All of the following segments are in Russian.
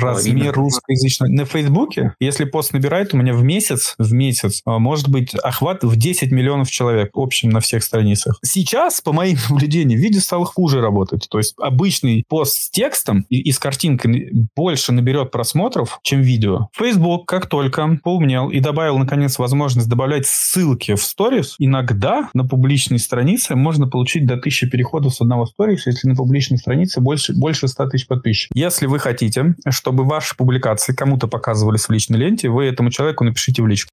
Размер русскоязычного. На Фейсбуке, если пост набирает, у меня в месяц, в месяц а, может быть охват в 10 миллионов человек общем на всех страницах. Сейчас, по моим наблюдениям, видео стало хуже работать. То есть обычный пост с текстом и, и с картинкой больше наберет просмотров, чем видео. Facebook, как только поумнел и добавил, наконец, возможность добавлять ссылки в сторис, иногда на публичной странице можно получить до 1000 переходов с одного сторис, если на публичной странице больше, больше 100 тысяч подписчиков. Если вы хотите, чтобы ваши публикации кому-то показывались в личной ленте, вы этому человеку напишите в личку.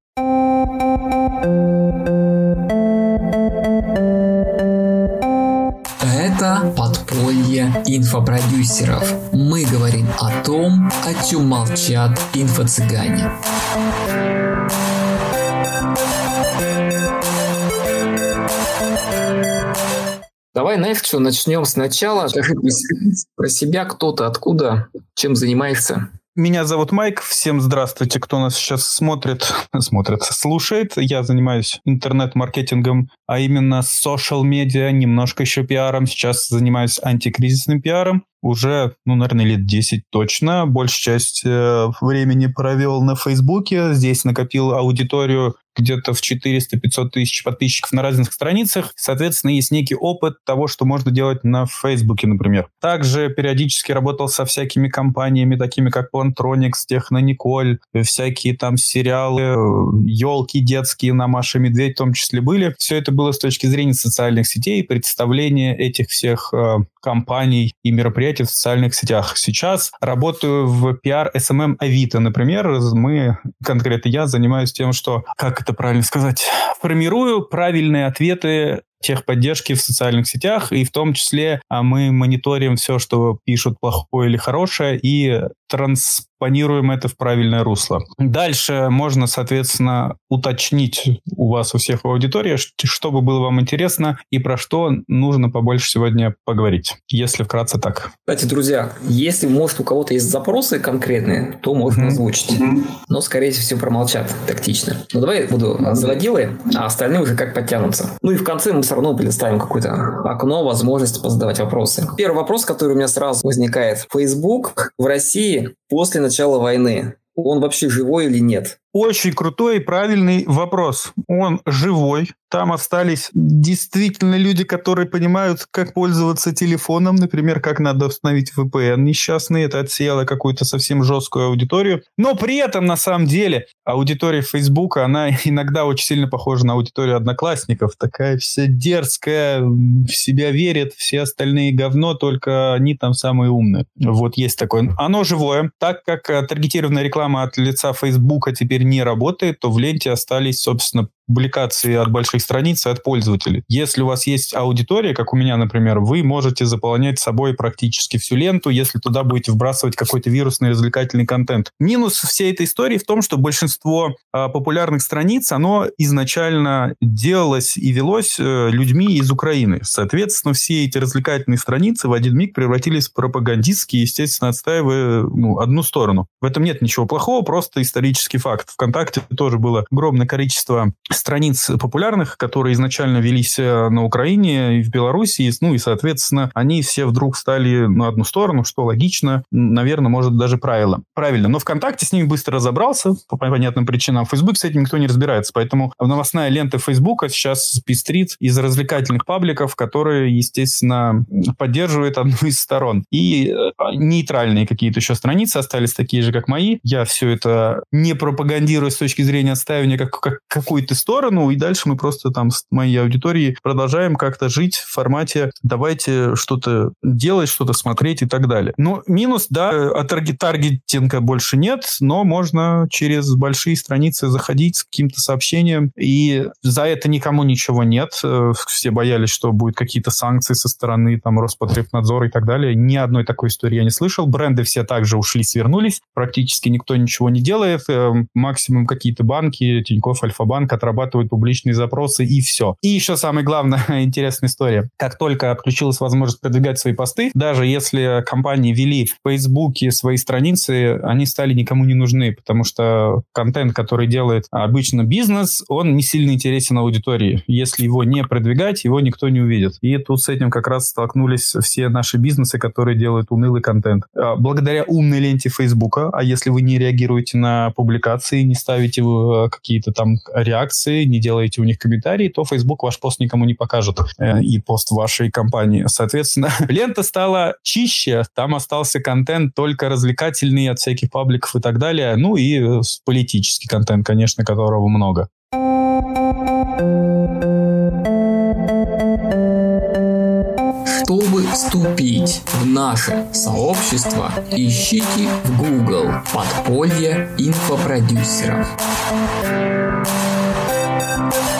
Это подполье инфопродюсеров. Мы говорим о том, о чем молчат инфо-цыгане. Давай, знаешь, что, начнем сначала. Про себя, кто то откуда, чем занимаешься. Меня зовут Майк. Всем здравствуйте, кто нас сейчас смотрит, смотрит, слушает. Я занимаюсь интернет-маркетингом, а именно social медиа, немножко еще пиаром. Сейчас занимаюсь антикризисным пиаром уже, ну, наверное, лет 10 точно. Большую часть э, времени провел на Фейсбуке. Здесь накопил аудиторию где-то в 400-500 тысяч подписчиков на разных страницах. Соответственно, есть некий опыт того, что можно делать на Фейсбуке, например. Также периодически работал со всякими компаниями, такими как Plantronics, Технониколь, всякие там сериалы, елки детские на Маша Медведь в том числе были. Все это было с точки зрения социальных сетей, представления этих всех э, компаний и мероприятий в социальных сетях. Сейчас работаю в пиар SMM Авито, например. Мы, конкретно я, занимаюсь тем, что, как это правильно сказать, формирую правильные ответы техподдержки в социальных сетях, и в том числе а, мы мониторим все, что пишут плохое или хорошее, и транспонируем это в правильное русло. Дальше можно, соответственно, уточнить у вас, у всех в аудитории, что бы было вам интересно и про что нужно побольше сегодня поговорить, если вкратце так. Кстати, друзья, если, может, у кого-то есть запросы конкретные, то можно mm-hmm. озвучить. Mm-hmm. Но, скорее всего, промолчат тактично. Ну, давай я буду заводилой, а остальные уже как подтянутся. Ну и в конце мы все равно предоставим какое-то окно, возможность позадавать вопросы. Первый вопрос, который у меня сразу возникает. Facebook в России после начала войны, он вообще живой или нет? Очень крутой и правильный вопрос. Он живой. Там остались действительно люди, которые понимают, как пользоваться телефоном, например, как надо установить VPN несчастный. Это отсеяло какую-то совсем жесткую аудиторию. Но при этом, на самом деле, аудитория Facebook, она иногда очень сильно похожа на аудиторию одноклассников. Такая вся дерзкая, в себя верит, все остальные говно, только они там самые умные. Вот есть такое. Оно живое. Так как э, таргетированная реклама от лица Facebook теперь не работает, то в ленте остались, собственно, публикации от больших страниц и от пользователей. Если у вас есть аудитория, как у меня, например, вы можете заполнять собой практически всю ленту, если туда будете вбрасывать какой-то вирусный развлекательный контент. Минус всей этой истории в том, что большинство э, популярных страниц, оно изначально делалось и велось э, людьми из Украины. Соответственно, все эти развлекательные страницы в один миг превратились в пропагандистские, естественно, отстаивая ну, одну сторону. В этом нет ничего плохого, просто исторический факт. ВКонтакте тоже было огромное количество страниц популярных, которые изначально велись э, на Украине и в Беларуси, ну и, соответственно, они все вдруг стали на одну сторону, что логично, наверное, может даже правило. Правильно. Но ВКонтакте с ними быстро разобрался по понятным причинам. Facebook с этим никто не разбирается, поэтому новостная лента Фейсбука сейчас пестрит из развлекательных пабликов, которые, естественно, поддерживают одну из сторон. И э, нейтральные какие-то еще страницы остались такие же, как мои. Я все это не пропагандирую с точки зрения отстаивания как, как какой-то сторону, и дальше мы просто там с моей аудиторией продолжаем как-то жить в формате давайте что-то делать, что-то смотреть и так далее. Но минус, да, от таргетинга больше нет, но можно через большие страницы заходить с каким-то сообщением, и за это никому ничего нет. Э, все боялись, что будут какие-то санкции со стороны там Роспотребнадзора и так далее. Ни одной такой истории я не слышал. Бренды все также ушли, свернулись. Практически никто ничего не делает. Э, максимум какие-то банки, Тинькофф, Альфа-банк отработали обрабатывать публичные запросы и все. И еще самая главная интересная история. Как только отключилась возможность продвигать свои посты, даже если компании вели в Фейсбуке свои страницы, они стали никому не нужны, потому что контент, который делает обычно бизнес, он не сильно интересен аудитории. Если его не продвигать, его никто не увидит. И тут с этим как раз столкнулись все наши бизнесы, которые делают унылый контент. А, благодаря умной ленте Фейсбука, а если вы не реагируете на публикации, не ставите э, какие-то там реакции, не делаете у них комментарии, то Facebook ваш пост никому не покажет э, и пост вашей компании. Соответственно, лента стала чище, там остался контент только развлекательный от всяких пабликов и так далее, ну и э, политический контент, конечно, которого много. Чтобы вступить в наше сообщество, ищите в Google «Подполье инфопродюсеров». Thank you.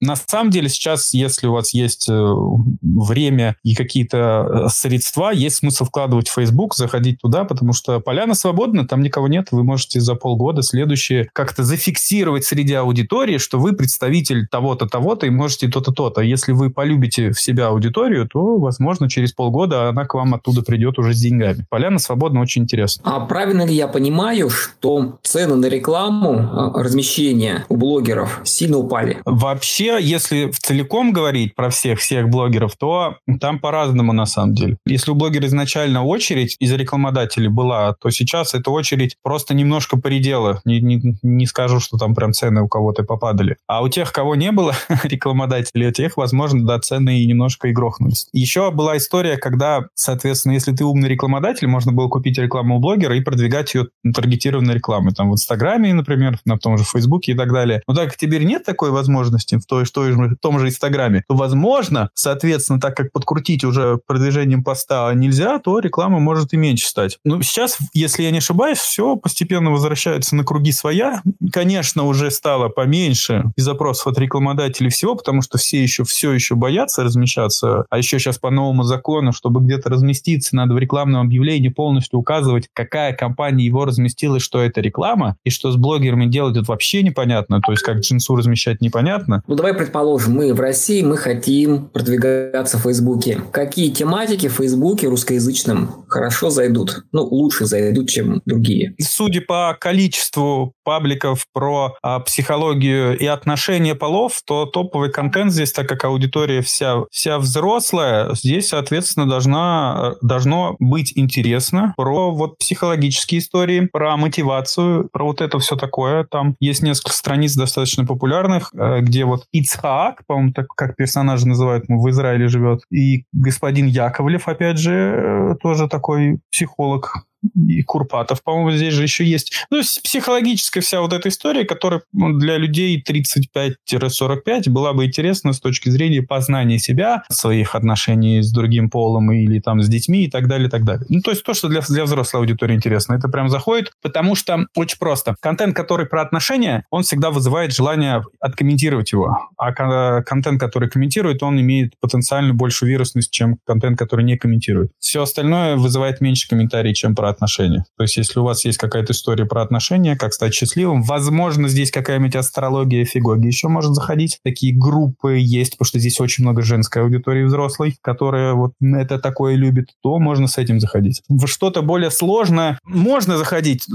На самом деле сейчас, если у вас есть э, время и какие-то э, средства, есть смысл вкладывать в Facebook, заходить туда, потому что поляна свободна, там никого нет, вы можете за полгода следующее как-то зафиксировать среди аудитории, что вы представитель того-то, того-то и можете то-то, то-то. Если вы полюбите в себя аудиторию, то, возможно, через полгода она к вам оттуда придет уже с деньгами. Поляна свободна очень интересно. А правильно ли я понимаю, что цены на рекламу, э, размещения у блогеров сильно упали? Вообще если в целиком говорить про всех-всех блогеров, то там по-разному на самом деле. Если у блогера изначально очередь из рекламодателей была, то сейчас эта очередь просто немножко поредела. Не, не, не скажу, что там прям цены у кого-то попадали. А у тех, кого не было рекламодателей, у тех, возможно, да, цены и немножко и грохнулись. Еще была история, когда, соответственно, если ты умный рекламодатель, можно было купить рекламу у блогера и продвигать ее таргетированной рекламой. Там в Инстаграме, например, на том же Фейсбуке и так далее. Но так как теперь нет такой возможности в той, что в том же Инстаграме, то, возможно, соответственно, так как подкрутить уже продвижением поста нельзя, то реклама может и меньше стать. Но сейчас, если я не ошибаюсь, все постепенно возвращается на круги своя. Конечно, уже стало поменьше запросов от рекламодателей всего, потому что все еще все еще боятся размещаться. А еще сейчас по новому закону, чтобы где-то разместиться, надо в рекламном объявлении полностью указывать, какая компания его разместила что это реклама, и что с блогерами делать это вообще непонятно. То есть как джинсу размещать непонятно. Ну давай предположим, мы в России, мы хотим продвигаться в Фейсбуке. Какие тематики в Фейсбуке русскоязычном хорошо зайдут? Ну, лучше зайдут, чем другие. Судя по количеству пабликов про а, психологию и отношения полов, то топовый контент здесь, так как аудитория вся, вся взрослая, здесь, соответственно, должна, должно быть интересно про вот психологические истории, про мотивацию, про вот это все такое. Там есть несколько страниц достаточно популярных, э, где вот Ицхаак, по-моему, так как персонажа называют, в Израиле живет, и господин Яковлев, опять же, э, тоже такой психолог, и Курпатов, по-моему, здесь же еще есть. Ну, психологическая вся вот эта история, которая ну, для людей 35-45 была бы интересна с точки зрения познания себя, своих отношений с другим полом или там с детьми и так далее, и так далее. Ну, то есть то, что для, для взрослой аудитории интересно, это прям заходит, потому что очень просто. Контент, который про отношения, он всегда вызывает желание откомментировать его. А контент, который комментирует, он имеет потенциально большую вирусность, чем контент, который не комментирует. Все остальное вызывает меньше комментариев, чем про отношения. То есть, если у вас есть какая-то история про отношения, как стать счастливым, возможно, здесь какая-нибудь астрология, фигоги еще может заходить. Такие группы есть, потому что здесь очень много женской аудитории взрослой, которая вот это такое любит, то можно с этим заходить. В что-то более сложное можно заходить.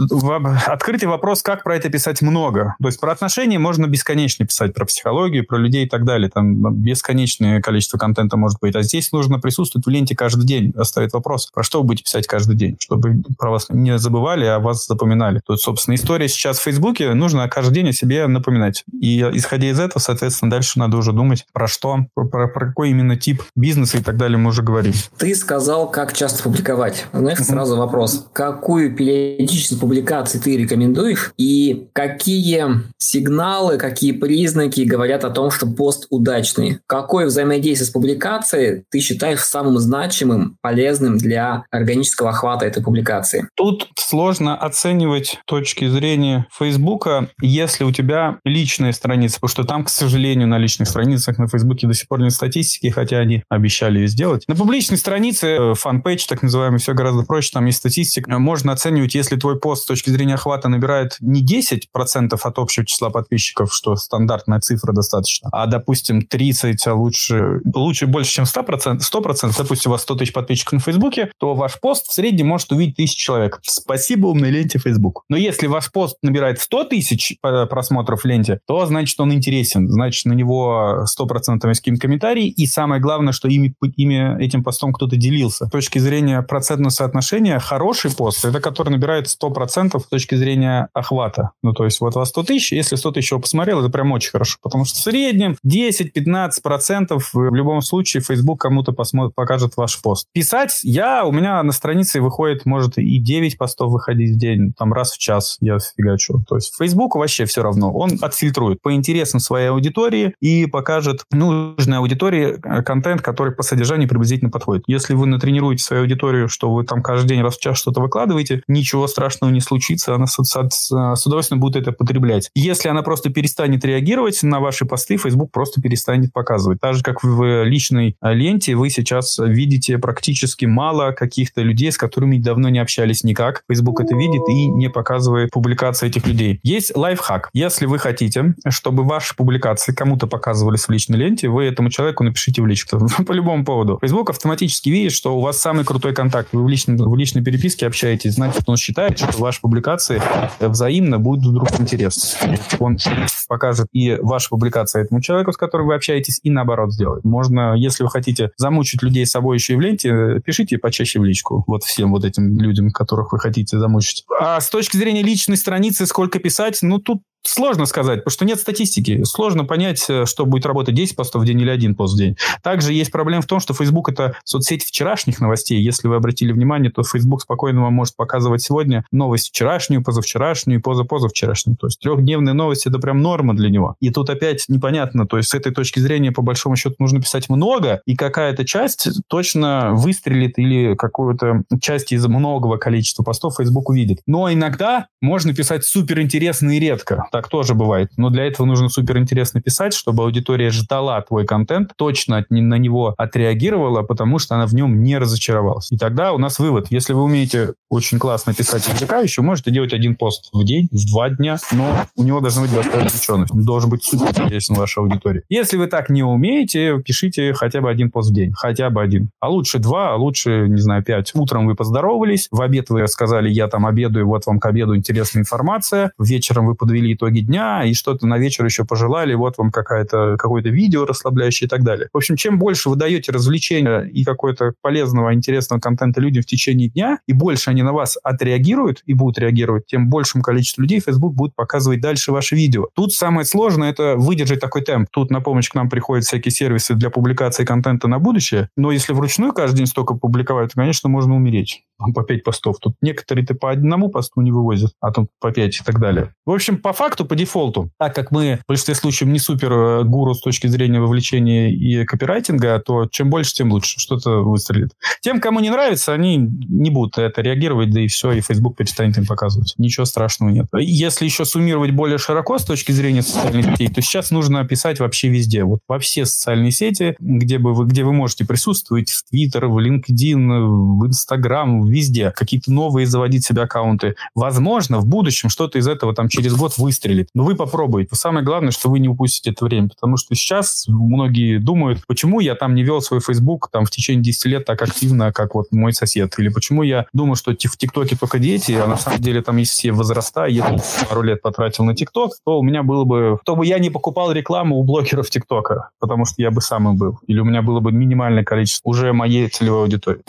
Открытый вопрос, как про это писать много. То есть, про отношения можно бесконечно писать, про психологию, про людей и так далее. Там бесконечное количество контента может быть. А здесь нужно присутствовать в ленте каждый день. Оставить вопрос, про что вы будете писать каждый день, чтобы про вас не забывали, а вас запоминали. Тут, собственно, история сейчас в Фейсбуке, нужно каждый день о себе напоминать. И исходя из этого, соответственно, дальше надо уже думать, про что, про, про какой именно тип бизнеса и так далее мы уже говорим. Ты сказал, как часто публиковать. Знаешь, mm-hmm. сразу вопрос. Какую периодичность публикации ты рекомендуешь и какие сигналы, какие признаки говорят о том, что пост удачный? Какое взаимодействие с публикацией ты считаешь самым значимым, полезным для органического охвата этой публикации? Публикации. Тут сложно оценивать точки зрения Фейсбука, если у тебя личная страница, потому что там, к сожалению, на личных страницах на Фейсбуке до сих пор нет статистики, хотя они обещали ее сделать. На публичной странице, fan page, так называемый, все гораздо проще, там есть статистика. Можно оценивать, если твой пост с точки зрения охвата набирает не 10% от общего числа подписчиков, что стандартная цифра достаточно, а, допустим, 30, а лучше, лучше больше, чем 100%, 100%, допустим, у вас 100 тысяч подписчиков на Фейсбуке, то ваш пост в среднем может увидеть тысячу человек. Спасибо умной ленте Facebook. Но если ваш пост набирает 100 тысяч э, просмотров в ленте, то значит он интересен, значит на него 100% есть какие-то комментарии, и самое главное, что ими, ими этим постом кто-то делился. С точки зрения процентного соотношения, хороший пост, это который набирает 100% с точки зрения охвата. Ну, то есть вот вас 100 тысяч, если 100 тысяч его посмотрел, это прям очень хорошо, потому что в среднем 10-15% в любом случае Facebook кому-то посмотрит, покажет ваш пост. Писать я, у меня на странице выходит, может, и 9 постов выходить в день, там раз в час я фигачу. То есть Facebook вообще все равно, он отфильтрует по интересам своей аудитории и покажет нужной аудитории э, контент, который по содержанию приблизительно подходит. Если вы натренируете свою аудиторию, что вы там каждый день раз в час что-то выкладываете, ничего страшного не случится, она с, с, с удовольствием будет это потреблять. Если она просто перестанет реагировать на ваши посты, Facebook просто перестанет показывать. Так же, как в личной э, ленте, вы сейчас видите практически мало каких-то людей, с которыми давно не общались никак. Facebook это видит и не показывает публикации этих людей. Есть лайфхак. Если вы хотите, чтобы ваши публикации кому-то показывались в личной ленте, вы этому человеку напишите в личку по любому поводу. Facebook автоматически видит, что у вас самый крутой контакт. Вы в личной, в личной переписке общаетесь, значит, он считает, что ваши публикации взаимно будут вдруг интересны. Он покажет и ваша публикация этому человеку, с которым вы общаетесь, и наоборот сделает. Можно, если вы хотите замучить людей с собой еще и в ленте, пишите почаще в личку. Вот всем вот этим людям, которых вы хотите замучить. А с точки зрения личной страницы, сколько писать, ну, тут Сложно сказать, потому что нет статистики. Сложно понять, э, что будет работать 10 постов в день или один пост в день. Также есть проблема в том, что Facebook это соцсеть вчерашних новостей. Если вы обратили внимание, то Facebook спокойно вам может показывать сегодня новость вчерашнюю, позавчерашнюю, позапозавчерашнюю. То есть трехдневные новости это прям норма для него. И тут опять непонятно. То есть с этой точки зрения, по большому счету, нужно писать много, и какая-то часть точно выстрелит или какую-то часть из многого количества постов Facebook увидит. Но иногда можно писать суперинтересно и редко так тоже бывает. Но для этого нужно супер интересно писать, чтобы аудитория ждала твой контент, точно на него отреагировала, потому что она в нем не разочаровалась. И тогда у нас вывод. Если вы умеете очень классно писать увлекающе, можете делать один пост в день, в два дня, но у него должна быть большая ученость. Он должен быть супер интересен вашей аудитории. Если вы так не умеете, пишите хотя бы один пост в день. Хотя бы один. А лучше два, а лучше, не знаю, пять. Утром вы поздоровались, в обед вы сказали, я там обедаю, вот вам к обеду интересная информация. Вечером вы подвели итоги дня и что-то на вечер еще пожелали, вот вам какая-то, какое-то видео расслабляющее и так далее. В общем, чем больше вы даете развлечения и какой-то полезного, интересного контента людям в течение дня, и больше они на вас отреагируют и будут реагировать, тем большему количеству людей Facebook будет показывать дальше ваши видео. Тут самое сложное – это выдержать такой темп. Тут на помощь к нам приходят всякие сервисы для публикации контента на будущее, но если вручную каждый день столько публиковать, то, конечно, можно умереть по 5 постов. Тут некоторые-то по одному посту не вывозят, а тут по 5 и так далее. В общем, по факту, по дефолту, так как мы в большинстве случаев не супер э, гуру с точки зрения вовлечения и копирайтинга, то чем больше, тем лучше. Что-то выстрелит. Тем, кому не нравится, они не будут это реагировать, да и все, и Facebook перестанет им показывать. Ничего страшного нет. Если еще суммировать более широко с точки зрения социальных сетей, то сейчас нужно писать вообще везде. Вот во все социальные сети, где, бы вы, где вы можете присутствовать, в Twitter, в LinkedIn, в Instagram, в везде, какие-то новые заводить себе аккаунты. Возможно, в будущем что-то из этого там через год выстрелит. Но вы попробуйте. Самое главное, что вы не упустите это время, потому что сейчас многие думают, почему я там не вел свой Facebook там в течение 10 лет так активно, как вот мой сосед, или почему я думаю, что в ТикТоке только дети, а на самом деле там есть все возраста, я пару лет потратил на ТикТок, то у меня было бы, то бы я не покупал рекламу у блогеров ТикТока, потому что я бы сам был, или у меня было бы минимальное количество уже моей целевой аудитории.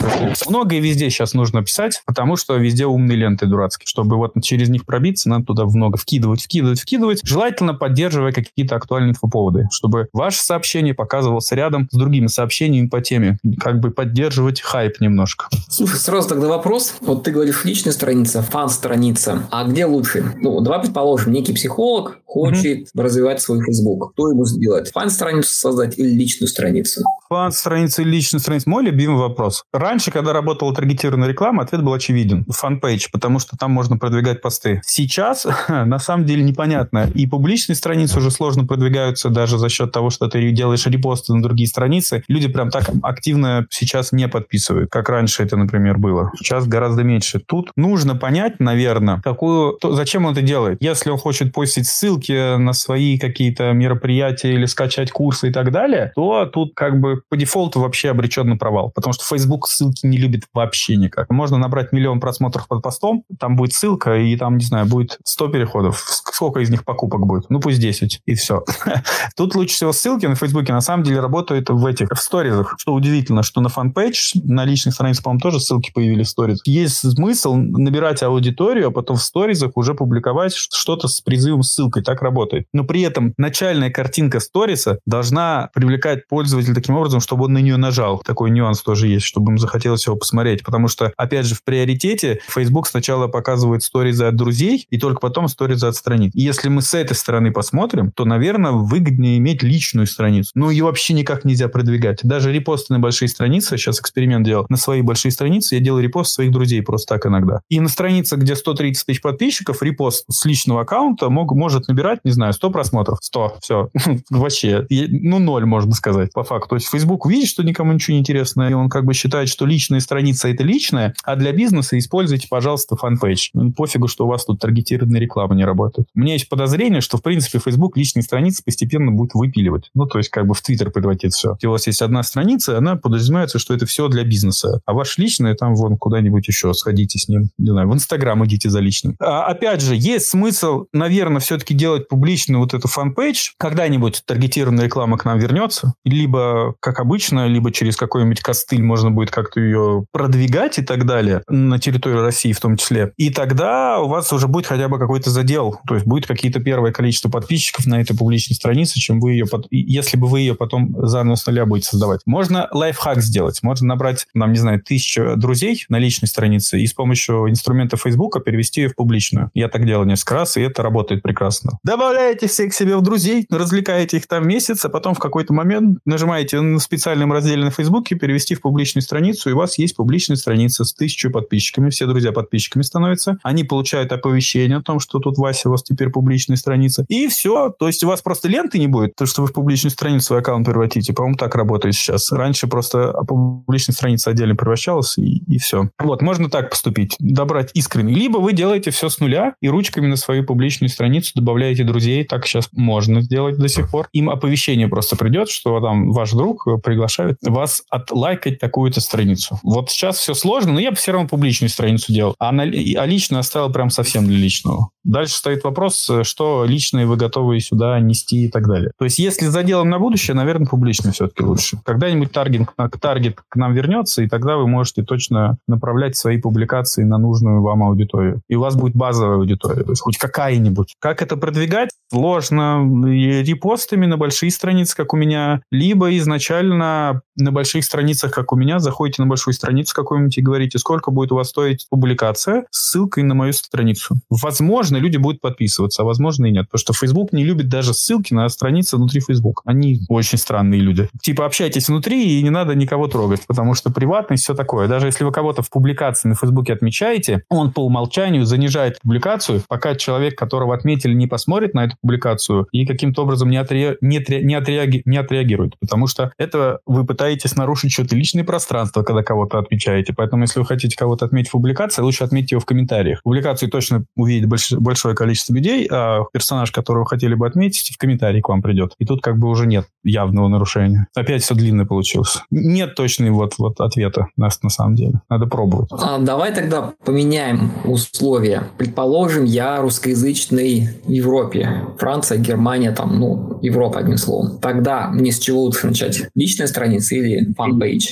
Многое везде сейчас нужно нужно писать, потому что везде умные ленты дурацкие. Чтобы вот через них пробиться, надо туда много вкидывать, вкидывать, вкидывать. Желательно поддерживая какие-то актуальные инфоповоды, чтобы ваше сообщение показывалось рядом с другими сообщениями по теме. Как бы поддерживать хайп немножко. Слушай, сразу тогда вопрос. Вот ты говоришь личная страница, фан-страница. А где лучше? Ну, давай предположим, некий психолог хочет mm-hmm. развивать свой Facebook. Кто ему сделать? Фан-страницу создать или личную страницу? Фан-страница или личную страницу? Мой любимый вопрос. Раньше, когда работала таргетированная реклама, ответ был очевиден. Фанпейдж, потому что там можно продвигать посты. Сейчас, на самом деле, непонятно. И публичные страницы уже сложно продвигаются даже за счет того, что ты делаешь репосты на другие страницы. Люди прям так активно сейчас не подписывают, как раньше это, например, было. Сейчас гораздо меньше. Тут нужно понять, наверное, какую, то, зачем он это делает. Если он хочет постить ссылки на свои какие-то мероприятия или скачать курсы и так далее, то тут как бы по дефолту вообще обречен на провал. Потому что Facebook ссылки не любит вообще никак. Можно набрать миллион просмотров под постом, там будет ссылка, и там, не знаю, будет 100 переходов. Сколько из них покупок будет? Ну, пусть 10, и все. Тут лучше всего ссылки на Фейсбуке на самом деле работают в этих, в сторизах. Что удивительно, что на fan page, на личных страницах, по-моему, тоже ссылки появились в stories. Есть смысл набирать аудиторию, а потом в сторизах уже публиковать что-то с призывом ссылкой. Так работает. Но при этом начальная картинка сториса должна привлекать пользователя таким образом, чтобы он на нее нажал. Такой нюанс тоже есть, чтобы ему захотелось его посмотреть. Потому что, опять же, в приоритете Facebook сначала показывает сторизы от друзей, и только потом сторизы от страниц. И если мы с этой стороны посмотрим, то, наверное, выгоднее иметь личную страницу. Ну, ее вообще никак нельзя продвигать. Даже репосты на большие страницы, сейчас эксперимент делал, на свои большие страницы я делаю репост своих друзей просто так иногда. И на странице, где 130 тысяч подписчиков, репост с личного аккаунта мог, может набирать, не знаю, 100 просмотров. 100, все. Вообще, ну, ноль, можно сказать, по факту. То есть Facebook видит, что никому ничего не интересно, и он как бы считает, что личная страница это личная, а для бизнеса используйте, пожалуйста, фанпейдж. Ну, пофигу, что у вас тут таргетированная реклама не работает. У меня есть подозрение, что, в принципе, Facebook личные страницы постепенно будет выпиливать. Ну, то есть, как бы в Твиттер превратит все. У вас есть одна страница, она подразумевается, что это все для бизнеса. А ваш личный, там, вон, куда-нибудь еще сходите с ним. Не знаю, в Инстаграм идите за личным. А, опять же, есть смысл, наверное, все-таки делать публичную вот эту fan page. Когда-нибудь таргетированная реклама к нам вернется. Либо, как обычно, либо через какой-нибудь костыль можно будет как-то ее продвигать и так далее на территории России в том числе. И тогда у вас уже будет хотя бы какой-то задел. То есть будет какие-то первое количество подписчиков на этой публичной странице, чем вы ее... Если бы вы ее потом заново с нуля будете создавать. Можно лайфхак сделать. Можно набрать, нам, не знаю, тысячу друзей на личной странице и с помощью инструмента Фейсбука перевести ее в публичную. Я так делал несколько раз, и это работает прекрасно. Добавляете всех себе в друзей, развлекаете их там месяц, а потом в какой-то момент нажимаете на специальном разделе на Фейсбуке перевести в публичную страницу, и у вас есть публичная страница с тысячей подписчиками. Все друзья подписчиками становятся. Они получают оповещение о том, что тут Вася, у вас теперь публичная страница. И все. То есть у вас просто ленты не будет, то, что вы в публичную страницу свой аккаунт превратите. По-моему, так работает сейчас. Раньше просто публичная страница отдельно превращалась, и, и все. Вот, можно так поступить. Добрать искренне. Либо вы делаете все с нуля и ручками на свою публичную страницу добавляете друзей. Так сейчас можно сделать до сих пор. Им оповещение просто придет, что там ваш друг приглашает вас отлайкать такую-то страницу. Вот сейчас все сложно, но я бы все равно публичную страницу делал. А, на, а лично оставил прям совсем для личного. Дальше стоит вопрос, что личное вы готовы сюда нести и так далее. То есть, если заделом на будущее, наверное, публично все-таки лучше. Когда-нибудь таргет, таргет к нам вернется, и тогда вы можете точно направлять свои публикации на нужную вам аудиторию. И у вас будет базовая аудитория, то есть хоть какая-нибудь. Как это продвигать? Сложно. Репостами на большие страницы, как у меня, либо изначально на больших страницах, как у меня, заходите на большую страницу какую-нибудь и говорите, сколько будет у вас стоить публикация с ссылкой на мою страницу. Возможно, люди будут подписываться, а возможно и нет. Потому что Facebook не любит даже ссылки на страницы внутри Facebook. Они очень странные люди. Типа общайтесь внутри и не надо никого трогать, потому что приватность все такое. Даже если вы кого-то в публикации на Facebook отмечаете, он по умолчанию занижает публикацию, пока человек, которого отметили, не посмотрит на эту публикацию и каким-то образом не, отре... не, отре... не, отреаги... не отреагирует. Потому что это вы пытаетесь нарушить что-то личное пространство, когда кого-то отмечаете. Поэтому, если вы хотите кого-то отметить в публикации, лучше отметьте его в комментариях. Публикацию точно увидит больш... большое количество людей, а персонаж, которого вы хотели бы отметить, в комментарии к вам придет. И тут как бы уже нет явного нарушения. Опять все длинно получилось. Нет точной вот, вот ответа на, на самом деле. Надо пробовать. А, давай тогда поменяем условия. Предположим, я русскоязычный в Европе. Франция, Германия, там, ну, Европа, одним словом. Тогда мне с чего лучше начать? Личная страница или fan page?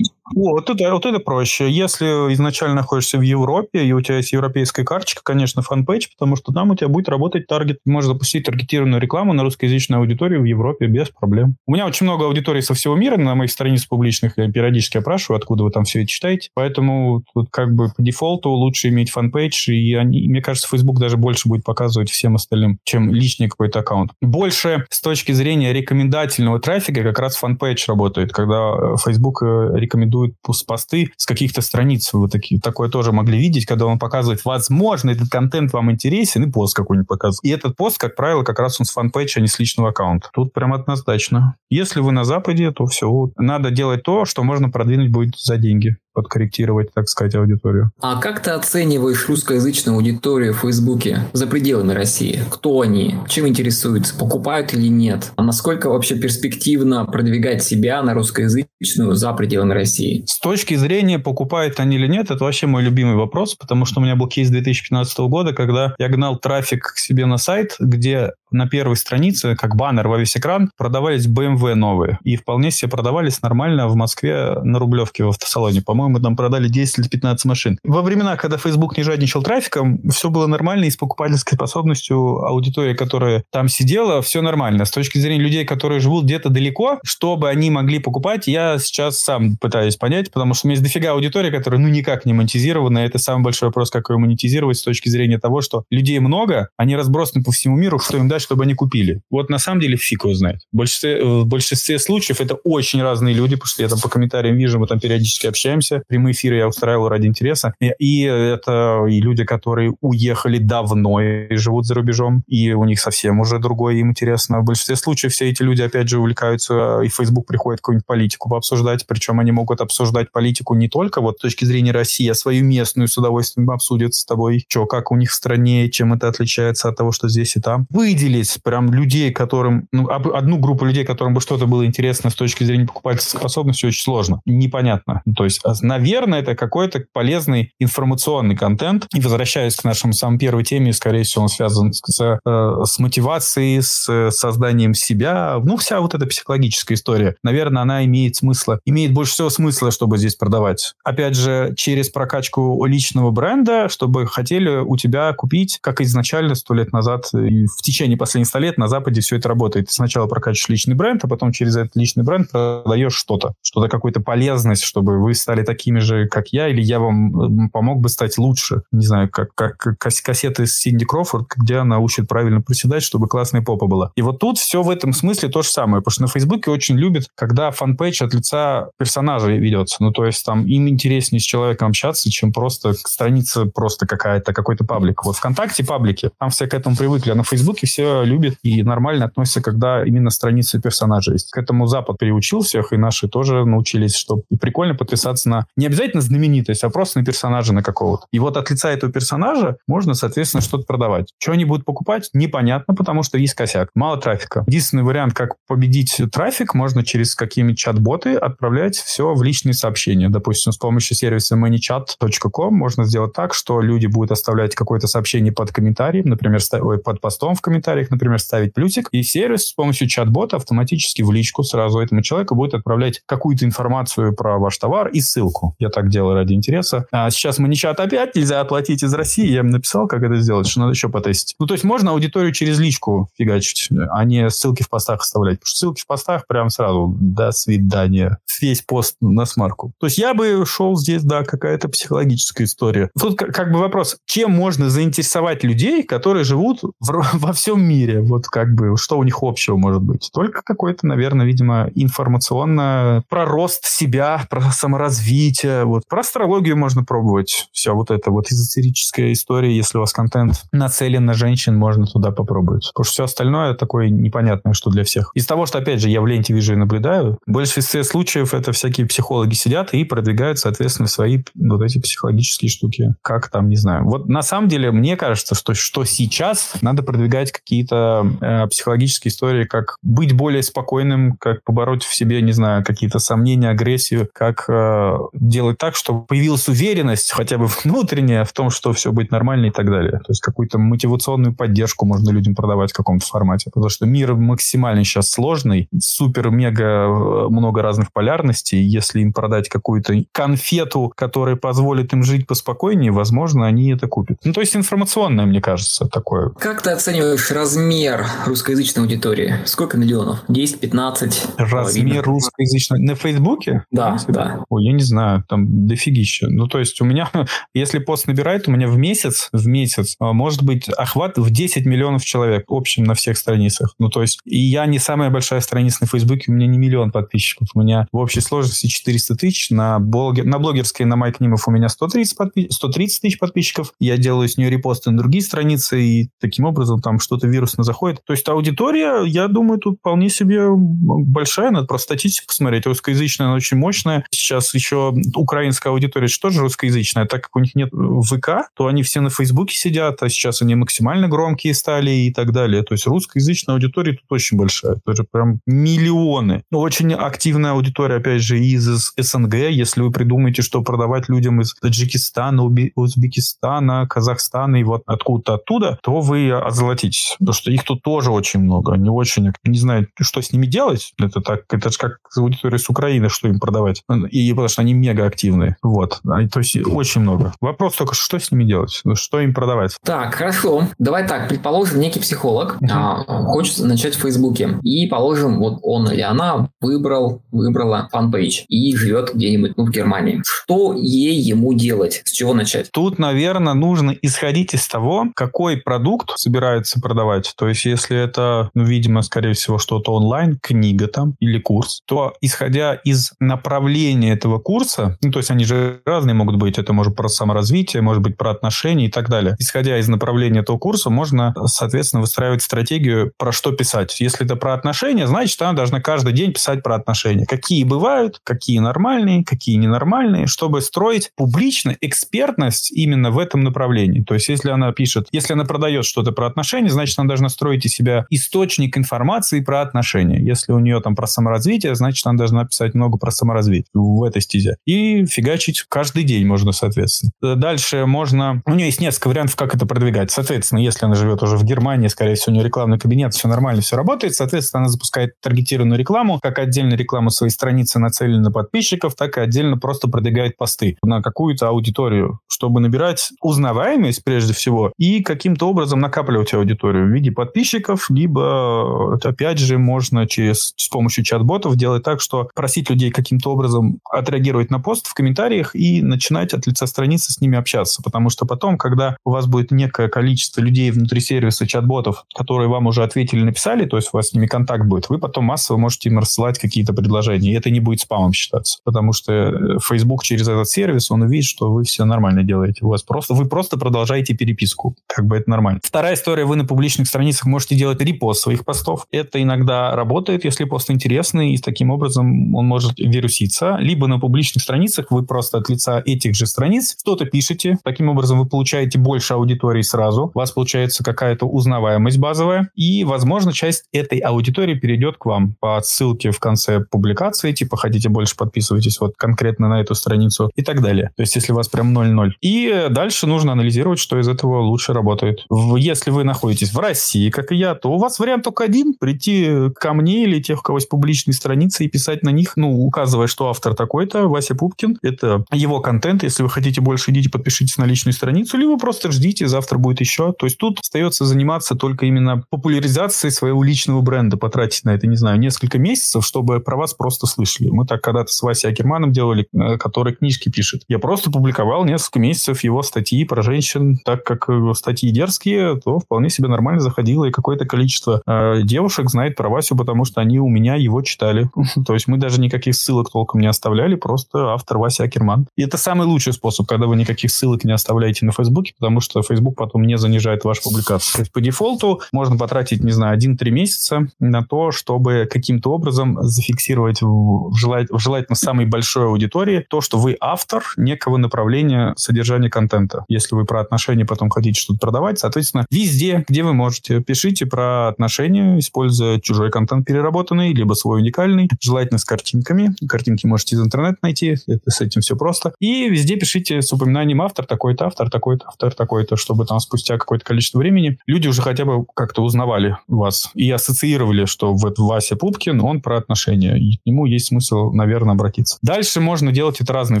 Вот это, вот это проще. Если изначально находишься в Европе, и у тебя есть европейская карточка, конечно, fan page, потому что там у тебя будет работать таргет. Можешь запустить таргетированную рекламу на русскоязычную аудиторию в Европе без проблем. У меня очень много аудиторий со всего мира на моих страницах публичных. Я периодически опрашиваю, откуда вы там все это читаете. Поэтому тут как бы по дефолту лучше иметь fan page. И они, мне кажется, Facebook даже больше будет показывать всем остальным, чем личный какой-то аккаунт. Больше с точки зрения рекомендательного трафика как раз fan page работает, когда Facebook э, рекомендует рекомендует посты с каких-то страниц. Вы такие, такое тоже могли видеть, когда он показывает, возможно, этот контент вам интересен, и пост какой-нибудь показывает. И этот пост, как правило, как раз он с фанпэча, а не с личного аккаунта. Тут прям однозначно. Если вы на Западе, то все. Надо делать то, что можно продвинуть будет за деньги подкорректировать, так сказать, аудиторию. А как ты оцениваешь русскоязычную аудиторию в Фейсбуке за пределами России? Кто они? Чем интересуются? Покупают или нет? А насколько вообще перспективно продвигать себя на русскоязычную за пределами России? С точки зрения, покупают они или нет, это вообще мой любимый вопрос, потому что у меня был кейс 2015 года, когда я гнал трафик к себе на сайт, где на первой странице, как баннер во весь экран, продавались BMW новые. И вполне себе продавались нормально в Москве на Рублевке в автосалоне. По-моему, там продали 10 или 15 машин. Во времена, когда Facebook не жадничал трафиком, все было нормально, и с покупательской способностью аудитория, которая там сидела, все нормально. С точки зрения людей, которые живут где-то далеко, чтобы они могли покупать, я сейчас сам пытаюсь понять, потому что у меня есть дофига аудитория, которая ну никак не монетизирована. Это самый большой вопрос, как ее монетизировать с точки зрения того, что людей много, они разбросаны по всему миру, что им дать, чтобы они купили. Вот на самом деле фиг его знает. В большинстве, в большинстве случаев это очень разные люди, потому что я там по комментариям вижу, мы там периодически общаемся, прямые эфиры я устраивал ради интереса. И, и это и люди, которые уехали давно и живут за рубежом, и у них совсем уже другое им интересно. В большинстве случаев все эти люди, опять же, увлекаются, и Facebook приходит какую-нибудь политику пообсуждать, причем они могут обсуждать политику не только вот с точки зрения России, а свою местную с удовольствием обсудят с тобой, что, как у них в стране, чем это отличается от того, что здесь и там. Выделить прям людей, которым, ну, одну группу людей, которым бы что-то было интересно с точки зрения покупательской способности, очень сложно. Непонятно. То есть, наверное, это какой-то полезный информационный контент. И возвращаясь к нашему самой первой теме, скорее всего, он связан с, с, э, с мотивацией, с э, созданием себя. Ну, вся вот эта психологическая история. Наверное, она имеет смысла, имеет больше всего смысла, чтобы здесь продавать. Опять же, через прокачку личного бренда, чтобы хотели у тебя купить, как изначально сто лет назад, в течение последних 100 лет на Западе все это работает. Ты сначала прокачиваешь личный бренд, а потом через этот личный бренд продаешь что-то, что-то, какую-то полезность, чтобы вы стали такими же, как я, или я вам помог бы стать лучше. Не знаю, как, как кассеты с Синди Крофорд, где она учит правильно приседать, чтобы классная попа была. И вот тут все в этом смысле то же самое, потому что на Фейсбуке очень любят, когда fan page от лица персонажа ведется. Ну, то есть там им интереснее с человеком общаться, чем просто страница просто какая-то, какой-то паблик. Вот ВКонтакте паблики, там все к этому привыкли, а на Фейсбуке все любят и нормально относятся, когда именно страницы персонажа есть. К этому Запад приучил всех, и наши тоже научились, что прикольно подписаться на не обязательно знаменитость, а просто на персонажа на какого-то. И вот от лица этого персонажа можно, соответственно, что-то продавать. Что они будут покупать, непонятно, потому что есть косяк. Мало трафика. Единственный вариант, как победить трафик, можно через какие-нибудь чат-боты отправлять все в личные сообщения. Допустим, с помощью сервиса manychat.com можно сделать так, что люди будут оставлять какое-то сообщение под комментарием, например, под постом в комментариях, например, ставить плюсик, и сервис с помощью чат-бота автоматически в личку сразу этому человеку будет отправлять какую-то информацию про ваш товар и ссылку. Я так делаю ради интереса. А сейчас мы не чат опять нельзя оплатить из России. Я им написал, как это сделать, что надо еще потестить. Ну, то есть можно аудиторию через личку фигачить, а не ссылки в постах оставлять. Потому что ссылки в постах прям сразу до свидания. Весь пост на смарку. То есть я бы шел здесь, да, какая-то психологическая история. Тут как бы вопрос, чем можно заинтересовать людей, которые живут в, во всем мире? Вот как бы, что у них общего может быть? Только какой-то, наверное, видимо, информационно про рост себя, про саморазвитие. Вот. Про астрологию можно пробовать. Все вот это вот эзотерическая история. Если у вас контент нацелен на женщин, можно туда попробовать. Потому что все остальное такое непонятное, что для всех. Из того, что, опять же, я в ленте вижу и наблюдаю, в большинстве случаев это всякие психологи сидят и продвигают, соответственно, свои вот эти психологические штуки. Как там, не знаю. Вот на самом деле, мне кажется, что, что сейчас надо продвигать какие-то э, психологические истории, как быть более спокойным, как побороть в себе, не знаю, какие-то сомнения, агрессию, как э, делать так, чтобы появилась уверенность, хотя бы внутренняя, в том, что все будет нормально и так далее. То есть какую-то мотивационную поддержку можно людям продавать в каком-то формате. Потому что мир максимально сейчас сложный, супер-мега э, много разных полярностей. Если им продать какую-то конфету, которая позволит им жить поспокойнее, возможно, они это купят. Ну, то есть информационное, мне кажется, такое. Как ты оцениваешь размер русскоязычной аудитории? Сколько миллионов? 10, 15? Размер русскоязычной? На Фейсбуке? Да, да. Ой, я не знаю, там дофигища. Ну, то есть у меня, если пост набирает, у меня в месяц, в месяц а, может быть охват в 10 миллионов человек общем на всех страницах. Ну, то есть, и я не самая большая страница на Фейсбуке, у меня не миллион подписчиков. У меня в общей сложности 400 тысяч. На, блоге, на блогерской, на Майк Нимов у меня 130, подпи... 130 тысяч подписчиков. Я делаю с нее репосты на другие страницы, и таким образом там что-то вирусно заходит. То есть аудитория, я думаю, тут вполне себе большая. Надо просто статистику посмотреть. Русскоязычная, она очень мощная. Сейчас еще украинская аудитория что же русскоязычная. Так как у них нет ВК, то они все на Фейсбуке сидят, а сейчас они максимально громкие стали и так далее. То есть русскоязычная аудитория тут очень большая. Это же прям миллионы. Очень активная аудитория, опять же, из СНГ. Если вы придумаете, что продавать людям из Таджикистана, Узбекистана, Казахстана и вот откуда-то оттуда, то вы озолотитесь. Потому что их тут тоже очень много. Они очень не знают, что с ними делать. Это так, это же как аудитория с Украины, что им продавать. И потому что они мега активные. Вот. То есть очень много. Вопрос только, что с ними делать? Что им продавать? Так, хорошо. Давай так, предположим, некий психолог uh-huh. а, хочет начать в Фейсбуке. И, положим, вот он или она выбрал, выбрала fan page и живет где-нибудь ну, в Германии. Что ей ему делать? С чего начать? Тут, наверное, нужно исходить из того, какой продукт собирается продавать. То есть, если это, ну, видимо, скорее всего, что-то онлайн, книга там или курс, то, исходя из направления этого курса, ну, то есть они же разные могут быть, это может про саморазвитие, может быть про отношения и так далее. Исходя из направления этого курса, можно, соответственно, выстраивать стратегию, про что писать. Если это про отношения, значит, она должна каждый день писать про отношения. Какие бывают, какие нормальные, какие ненормальные, чтобы строить публично экспертность именно в этом направлении. То есть, если она пишет, если она продает что-то про отношения, значит, она должна строить из себя источник информации про отношения. Если у нее там про саморазвитие, значит, она должна писать много про саморазвитие в этой стезе. И фигачить каждый день можно, соответственно. Дальше можно... У нее есть несколько вариантов, как это продвигать. Соответственно, если она живет уже в Германии, скорее всего, у нее рекламный кабинет, все нормально, все работает. Соответственно, она запускает таргетированную рекламу, как отдельно рекламу своей страницы нацелены на подписчиков, так и отдельно просто продвигает посты на какую-то аудиторию, чтобы набирать узнаваемость прежде всего и каким-то образом накапливать аудиторию в виде подписчиков, либо, опять же, можно через, с помощью чат-ботов делать так, что просить людей каким-то образом отреагировать на пост в комментариях и начинать от лица страницы с ними общаться. Потому что потом, когда у вас будет некое количество людей внутри сервиса чат-ботов, которые вам уже ответили, написали, то есть у вас с ними контакт будет, вы потом массово можете им рассылать какие-то предложения, и это не будет спамом считаться, потому что э, Facebook через этот сервис, он увидит, что вы все нормально делаете. У вас просто, вы просто продолжаете переписку, как бы это нормально. Вторая история, вы на публичных страницах можете делать репост своих постов. Это иногда работает, если пост интересный, и таким образом он может вируситься. Либо на публичных страницах вы просто от лица этих же страниц что-то пишете, таким образом вы получаете больше аудитории сразу, у вас получается какая-то узнаваемость базовая, и, возможно, часть этой аудитории перейдет к вам по ссылке в конце публикации, типа хотите больше, подписывайтесь вот конкретно на эту страницу и так далее. То есть если у вас прям 0-0. И дальше нужно анализировать, что из этого лучше работает. Если вы находитесь в России, как и я, то у вас вариант только один. Прийти ко мне или тех, у кого есть публичные страницы и писать на них, ну, указывая, что автор такой-то, Вася Пупкин, это его контент. Если вы хотите больше, идите, подпишитесь на личную страницу, либо просто ждите, завтра будет еще. То есть тут остается заниматься только именно популяризацией своего личного бренда, потратить на это, не знаю, несколько месяцев, чтобы про вас просто слышали. Мы так когда-то с Васей Акерманом делали, э, который книжки пишет. Я просто публиковал несколько месяцев его статьи про женщин, так как э, статьи дерзкие, то вполне себе нормально заходило, и какое-то количество э, девушек знает про Васю, потому что они у меня его читали. то есть мы даже никаких ссылок толком не оставляли, просто автор Вася Акерман. И это самый лучший способ, когда вы никаких ссылок не оставляете на Фейсбуке, потому что Facebook потом не занижает вашу публикацию. То есть по дефолту можно потратить, не знаю, 1-3 месяца на то, чтобы каким-то образом зафиксировать в, желать, в желательно самой большой аудитории то, что вы автор некого направления содержания контента. Если вы про отношения потом хотите что-то продавать, соответственно, везде, где вы можете, пишите про отношения, используя чужой контент переработанный, либо свой уникальный, желательно с картинками. Картинки можете из интернета найти, это, с этим все просто. И везде пишите с упоминанием автор такой-то, автор такой-то, автор такой-то, чтобы там спустя какое-то количество времени люди уже хотя бы как-то узнавали вас и ассоциировали, что вот Вася Пупкин, он про отношения, и к нему есть смысл, наверное, обратиться. Дальше можно делать это разными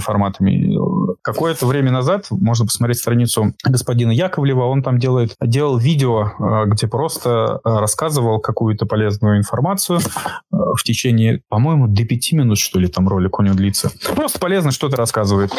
форматами. Какое-то время назад можно посмотреть страницу господина Яковлева, он там делает, делал видео где просто рассказывал какую-то полезную информацию в течение, по-моему, до пяти минут, что ли, там ролик у него длится. Просто полезно что-то рассказывает.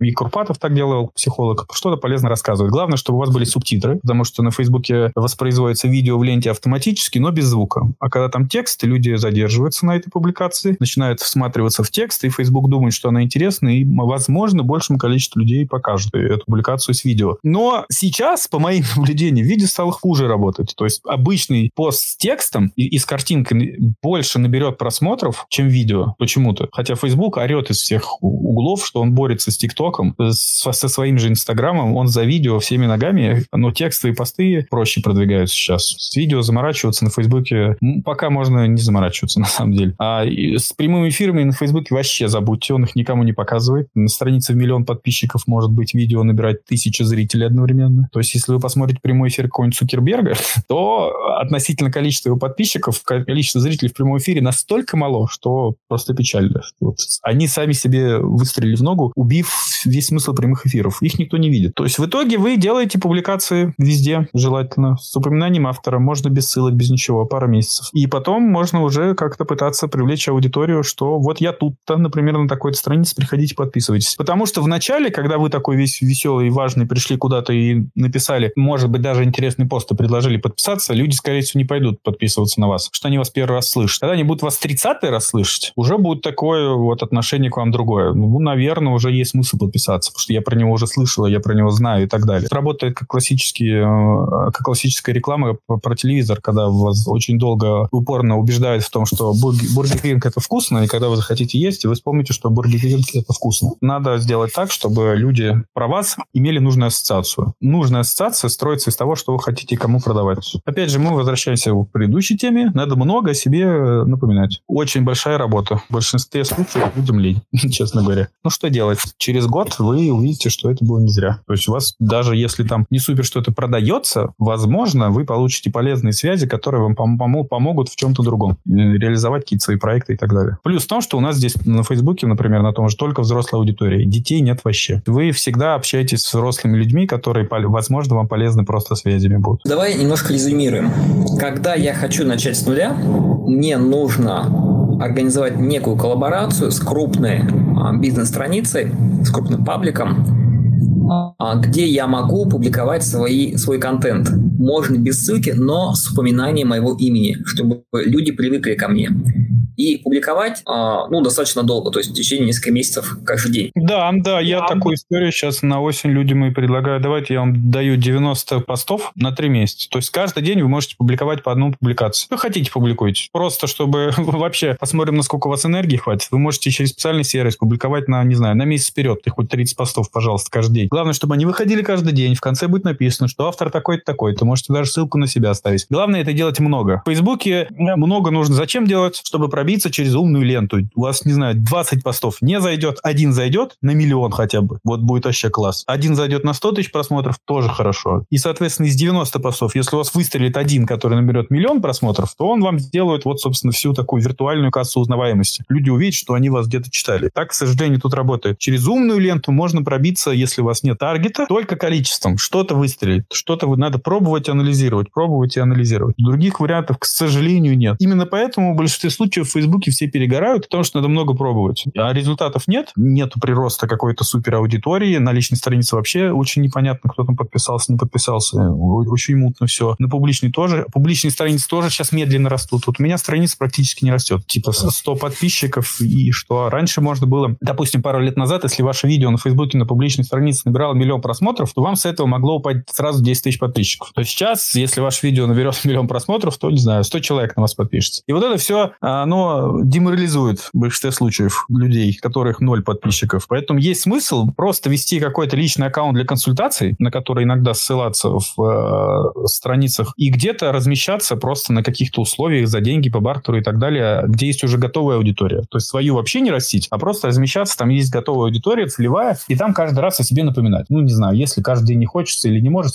И Курпатов так делал, психолог. Что-то полезно рассказывает. Главное, чтобы у вас были субтитры, потому что на Фейсбуке воспроизводится видео в ленте автоматически, но без звука. А когда там текст, люди задерживаются на этой публикации, начинают всматриваться в текст, и Facebook думает, что она интересна, и, возможно, большему количеству людей покажут эту публикацию с видео. Но сейчас, по моим наблюдениям, видео стало хуже работать. То есть обычный пост с текстом и, и с картинкой больше наберет просмотров, чем видео почему-то. Хотя Facebook орет из всех углов, что он борется с ТикТоком, со, со своим же Инстаграмом, он за видео всеми ногами, но текстовые посты проще продвигаются сейчас. С видео заморачиваться на Фейсбуке пока можно не заморачиваться, на самом деле. А с прямыми эфирами на Фейсбуке вообще забудьте, он их никому не показывает. На странице в миллион подписчиков может быть видео набирать тысячи зрителей одновременно. То есть, если вы посмотрите прямой эфир какого-нибудь Цукерберга, то относительно количества его подписчиков, количество зрителей в прямом эфире настолько мало, что просто печально. Вот. Они сами себе выстрелили в ногу, убив весь смысл прямых эфиров. Их никто не видит. То есть, в итоге вы делаете публикации везде, желательно, с упоминанием автора, можно без ссылок, без ничего, пара месяцев. И потом можно уже как-то пытаться привлечь аудиторию, что вот я тут-то, например, на такой-то странице, приходите, подписывайтесь. Потому что в начале, когда вы такой весь веселый и важный пришли куда-то и написали, может быть, даже интересный пост и предложили подписаться, люди, скорее всего, не пойдут подписываться на вас, что они вас первый раз слышат. Когда они будут вас тридцатый раз слышать, уже будет такое вот отношение к вам другое. Ну, наверное, уже есть смысл подписаться, потому что я про него уже слышал, я про него знаю и так далее. Работает как, классический, э, как классическая реклама про телевизор, когда вас очень долго упорно убеждают в том, что Burger King это вкусно, и когда вы захотите есть, вы вспомните, что Burger King это вкусно. Надо сделать так, чтобы люди про вас имели нужную ассоциацию. Нужная ассоциация строится из того, что вы хотите кому продавать. Опять же, мы возвращаемся к предыдущей теме. Надо много о себе напоминать. Очень большая работа. В большинстве случаев людям лень, честно говоря. Ну, что делать? Через год вы увидите, что это было не зря. То есть у вас, даже если там не супер что-то продается, возможно, вы получите полезные связи, которые вам пом- пом- помогут в чем-то другом. Реализовать какие-то свои проекты и так далее. Плюс в том, что у нас здесь на Фейсбуке, например, на том же только взрослая аудитория. Детей нет вообще. Вы всегда общаетесь с взрослыми людьми, которые, возможно, вам полезны просто связями будут. Давай немножко резюмируем. Когда я хочу начать с нуля, мне нужно организовать некую коллаборацию с крупной а, бизнес-страницей, с крупным пабликом, а, где я могу публиковать свои, свой контент. Можно без ссылки, но с упоминанием моего имени, чтобы люди привыкли ко мне и публиковать, а, ну, достаточно долго, то есть в течение нескольких месяцев каждый день. Да, да, я да. такую историю сейчас на осень людям и предлагаю. Давайте я вам даю 90 постов на 3 месяца. То есть каждый день вы можете публиковать по одной публикации. Вы хотите, публикуйте. Просто, чтобы вообще посмотрим, насколько у вас энергии хватит. Вы можете через специальный сервис публиковать на, не знаю, на месяц вперед. И хоть 30 постов, пожалуйста, каждый день. Главное, чтобы они выходили каждый день. В конце будет написано, что автор такой-то такой-то. Можете даже ссылку на себя оставить. Главное это делать много. В Фейсбуке много нужно. Зачем делать? Чтобы пробить пробиться через умную ленту. У вас, не знаю, 20 постов не зайдет, один зайдет на миллион хотя бы. Вот будет вообще класс. Один зайдет на 100 тысяч просмотров, тоже хорошо. И, соответственно, из 90 постов, если у вас выстрелит один, который наберет миллион просмотров, то он вам сделает вот, собственно, всю такую виртуальную кассу узнаваемости. Люди увидят, что они вас где-то читали. Так, к сожалению, тут работает. Через умную ленту можно пробиться, если у вас нет таргета, только количеством. Что-то выстрелит, что-то надо пробовать анализировать, пробовать и анализировать. Других вариантов, к сожалению, нет. Именно поэтому в большинстве случаев Фейсбуке все перегорают, потому что надо много пробовать. А результатов нет, нету прироста какой-то супер аудитории, на личной странице вообще очень непонятно, кто там подписался, не подписался, очень мутно все. На публичной тоже, публичные страницы тоже сейчас медленно растут. Вот у меня страница практически не растет, типа 100 подписчиков, и что раньше можно было, допустим, пару лет назад, если ваше видео на Фейсбуке на публичной странице набирало миллион просмотров, то вам с этого могло упасть сразу 10 тысяч подписчиков. То сейчас, если ваше видео наберет миллион просмотров, то, не знаю, 100 человек на вас подпишется. И вот это все, оно деморализует в большинстве случаев людей, которых ноль подписчиков. Поэтому есть смысл просто вести какой-то личный аккаунт для консультаций, на который иногда ссылаться в э, страницах, и где-то размещаться просто на каких-то условиях за деньги по бартеру и так далее, где есть уже готовая аудитория. То есть свою вообще не растить, а просто размещаться, там есть готовая аудитория, целевая, и там каждый раз о себе напоминать. Ну, не знаю, если каждый день не хочется или не может,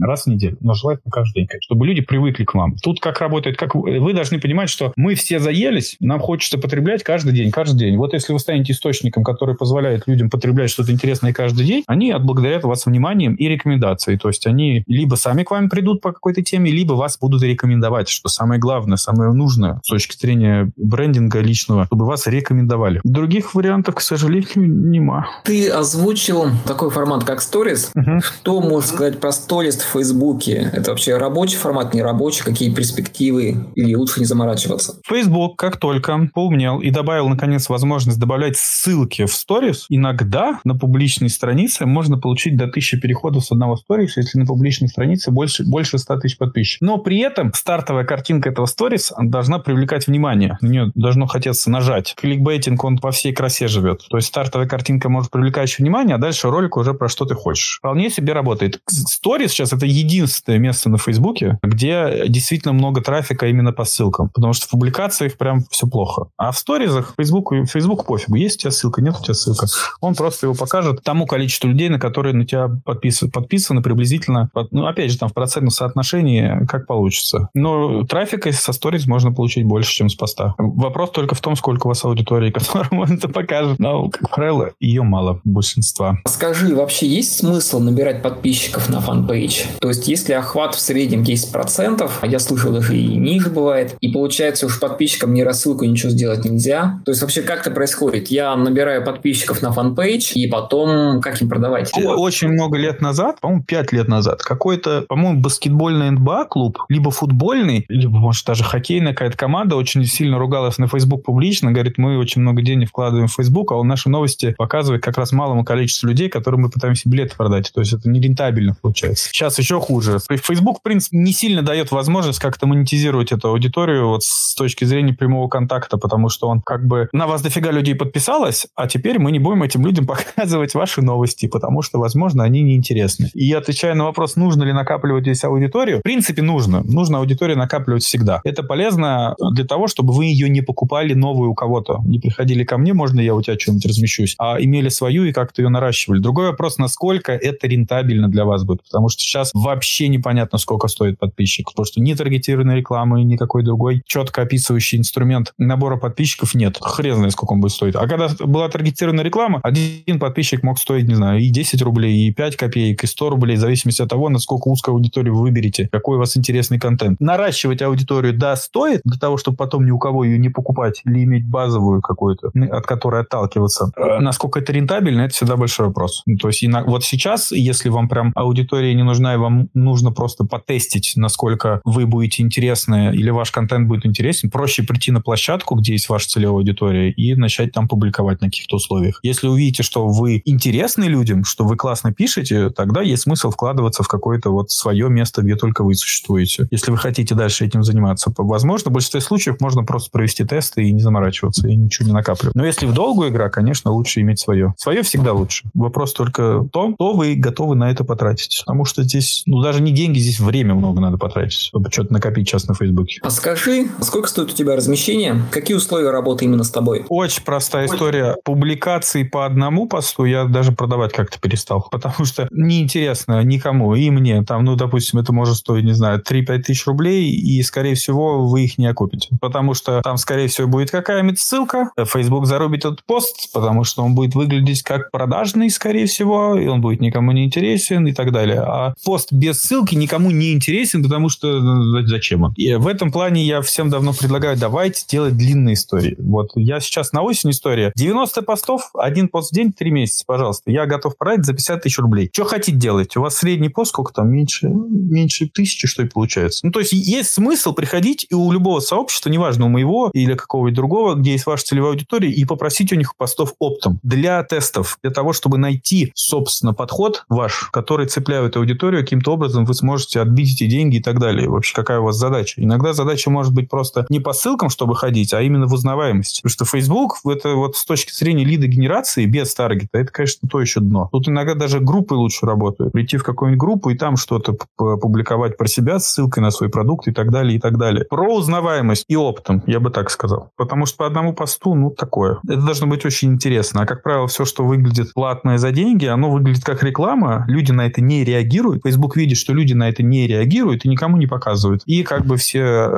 раз в неделю, но желательно каждый день, чтобы люди привыкли к вам. Тут как работает, как вы должны понимать, что мы все заелись, сторис нам хочется потреблять каждый день, каждый день. Вот если вы станете источником, который позволяет людям потреблять что-то интересное каждый день, они отблагодарят вас вниманием и рекомендацией. То есть они либо сами к вам придут по какой-то теме, либо вас будут рекомендовать, что самое главное, самое нужное с точки зрения брендинга личного, чтобы вас рекомендовали. Других вариантов, к сожалению, нема. Ты озвучил такой формат, как Stories. Угу. Что можешь сказать про Stories в Фейсбуке? Это вообще рабочий формат, не рабочий? Какие перспективы? Или лучше не заморачиваться? Facebook, как только поумнел и добавил, наконец, возможность добавлять ссылки в Stories, иногда на публичной странице можно получить до 1000 переходов с одного Stories, если на публичной странице больше, больше 100 тысяч подписчиков. Но при этом стартовая картинка этого Stories должна привлекать внимание. На нее должно хотеться нажать. Кликбейтинг, он по всей красе живет. То есть стартовая картинка может привлекать внимание, а дальше ролик уже про что ты хочешь. Вполне себе работает. Stories сейчас это единственное место на Фейсбуке, где действительно много трафика именно по ссылкам. Потому что в публикациях прям все плохо. А в сторизах Facebook, Facebook пофигу. Есть у тебя ссылка, нет у тебя ссылка. Он просто его покажет тому количеству людей, на которые на тебя подписаны, подписаны приблизительно, ну, опять же, там в процентном соотношении, как получится. Но трафика со сториз можно получить больше, чем с поста. Вопрос только в том, сколько у вас аудитории, которым он это покажет. Но, как правило, ее мало, большинства. Скажи, вообще есть смысл набирать подписчиков на fan page? То есть, если охват в среднем 10%, а я слышал, даже и ниже бывает, и получается уж подписчикам ни рассылку ничего сделать нельзя. То есть, вообще, как это происходит? Я набираю подписчиков на fan page, и потом как им продавать? Очень много лет назад, по-моему, 5 лет назад, какой-то, по-моему, баскетбольный НБА-клуб, либо футбольный, либо, может, даже хоккейная какая-то команда очень сильно ругалась на Facebook публично, говорит, мы очень много денег вкладываем в Facebook, а у наши новости показывают как раз малому количеству людей, которым мы пытаемся билеты продать. То есть это не рентабельно получается. Сейчас еще хуже. Facebook, в принципе, не сильно дает возможность как-то монетизировать эту аудиторию вот с точки зрения прямого контакта, потому что он как бы на вас дофига людей подписалось, а теперь мы не будем этим людям показывать ваши новости, потому что, возможно, они неинтересны. И отвечая на вопрос, нужно ли накапливать здесь аудиторию, в принципе, нужно. Нужно аудиторию накапливать всегда. Это полезно для того, чтобы вы ее не покупали новую у кого-то. Не приходили ко мне, можно я у тебя что-нибудь размещусь, а имели свою и как-то ее наращивали. Другой вопрос, насколько это рентабельно для вас будет, потому что сейчас вообще непонятно, сколько стоит подписчик, потому что ни таргетированной рекламы, никакой другой четко описывающий инструмент набора подписчиков нет. Хрен знает, сколько он будет стоить. А когда была таргетированная реклама, один подписчик мог стоить, не знаю, и 10 рублей, и 5 копеек, и 100 рублей, в зависимости от того, насколько узкую аудиторию вы выберете, какой у вас интересный контент. Наращивать аудиторию, да, стоит, для того, чтобы потом ни у кого ее не покупать или иметь базовую какую-то, от которой отталкиваться. А насколько это рентабельно, это всегда большой вопрос. То есть вот сейчас, если вам прям аудитория не нужна, и вам нужно просто потестить, насколько вы будете интересны или ваш контент будет интересен, проще прийти на площадку, где есть ваша целевая аудитория, и начать там публиковать на каких-то условиях. Если увидите, что вы интересны людям, что вы классно пишете, тогда есть смысл вкладываться в какое-то вот свое место, где только вы существуете. Если вы хотите дальше этим заниматься, возможно, в большинстве случаев можно просто провести тесты и не заморачиваться, и ничего не накапливать. Но если в долгую игра, конечно, лучше иметь свое. Свое всегда лучше. Вопрос только в том, что вы готовы на это потратить. Потому что здесь, ну, даже не деньги, здесь время много надо потратить, чтобы что-то накопить сейчас на Фейсбуке. А скажи, сколько стоит у тебя размещение? Какие условия работы именно с тобой? Очень простая история. Публикации по одному посту я даже продавать как-то перестал, потому что неинтересно никому, и мне. Там, ну, допустим, это может стоить, не знаю, 3-5 тысяч рублей, и, скорее всего, вы их не окупите. Потому что там, скорее всего, будет какая-нибудь ссылка, Facebook зарубит этот пост, потому что он будет выглядеть как продажный, скорее всего, и он будет никому не интересен и так далее. А пост без ссылки никому не интересен, потому что ну, зачем он? И в этом плане я всем давно предлагаю, давайте делать длинные истории. Вот я сейчас на осень история. 90 постов, один пост в день, 3 месяца, пожалуйста. Я готов продать за 50 тысяч рублей. Что хотите делать? У вас средний пост сколько там? Меньше, меньше тысячи, что ли, получается? Ну, то есть есть смысл приходить и у любого сообщества, неважно, у моего или какого-нибудь другого, где есть ваша целевая аудитория, и попросить у них постов оптом для тестов, для того, чтобы найти, собственно, подход ваш, который цепляет аудиторию, каким-то образом вы сможете отбить эти деньги и так далее. Вообще, какая у вас задача? Иногда задача может быть просто не по ссылкам, чтобы ходить, а именно в узнаваемости. Потому что Facebook, это вот с точки зрения лида генерации без таргета, это, конечно, то еще дно. Тут иногда даже группы лучше работают. Прийти в какую-нибудь группу и там что-то публиковать про себя с ссылкой на свой продукт и так далее, и так далее. Про узнаваемость и оптом, я бы так сказал. Потому что по одному посту, ну, такое. Это должно быть очень интересно. А, как правило, все, что выглядит платное за деньги, оно выглядит как реклама. Люди на это не реагируют. Facebook видит, что люди на это не реагируют и никому не показывают. И как бы все,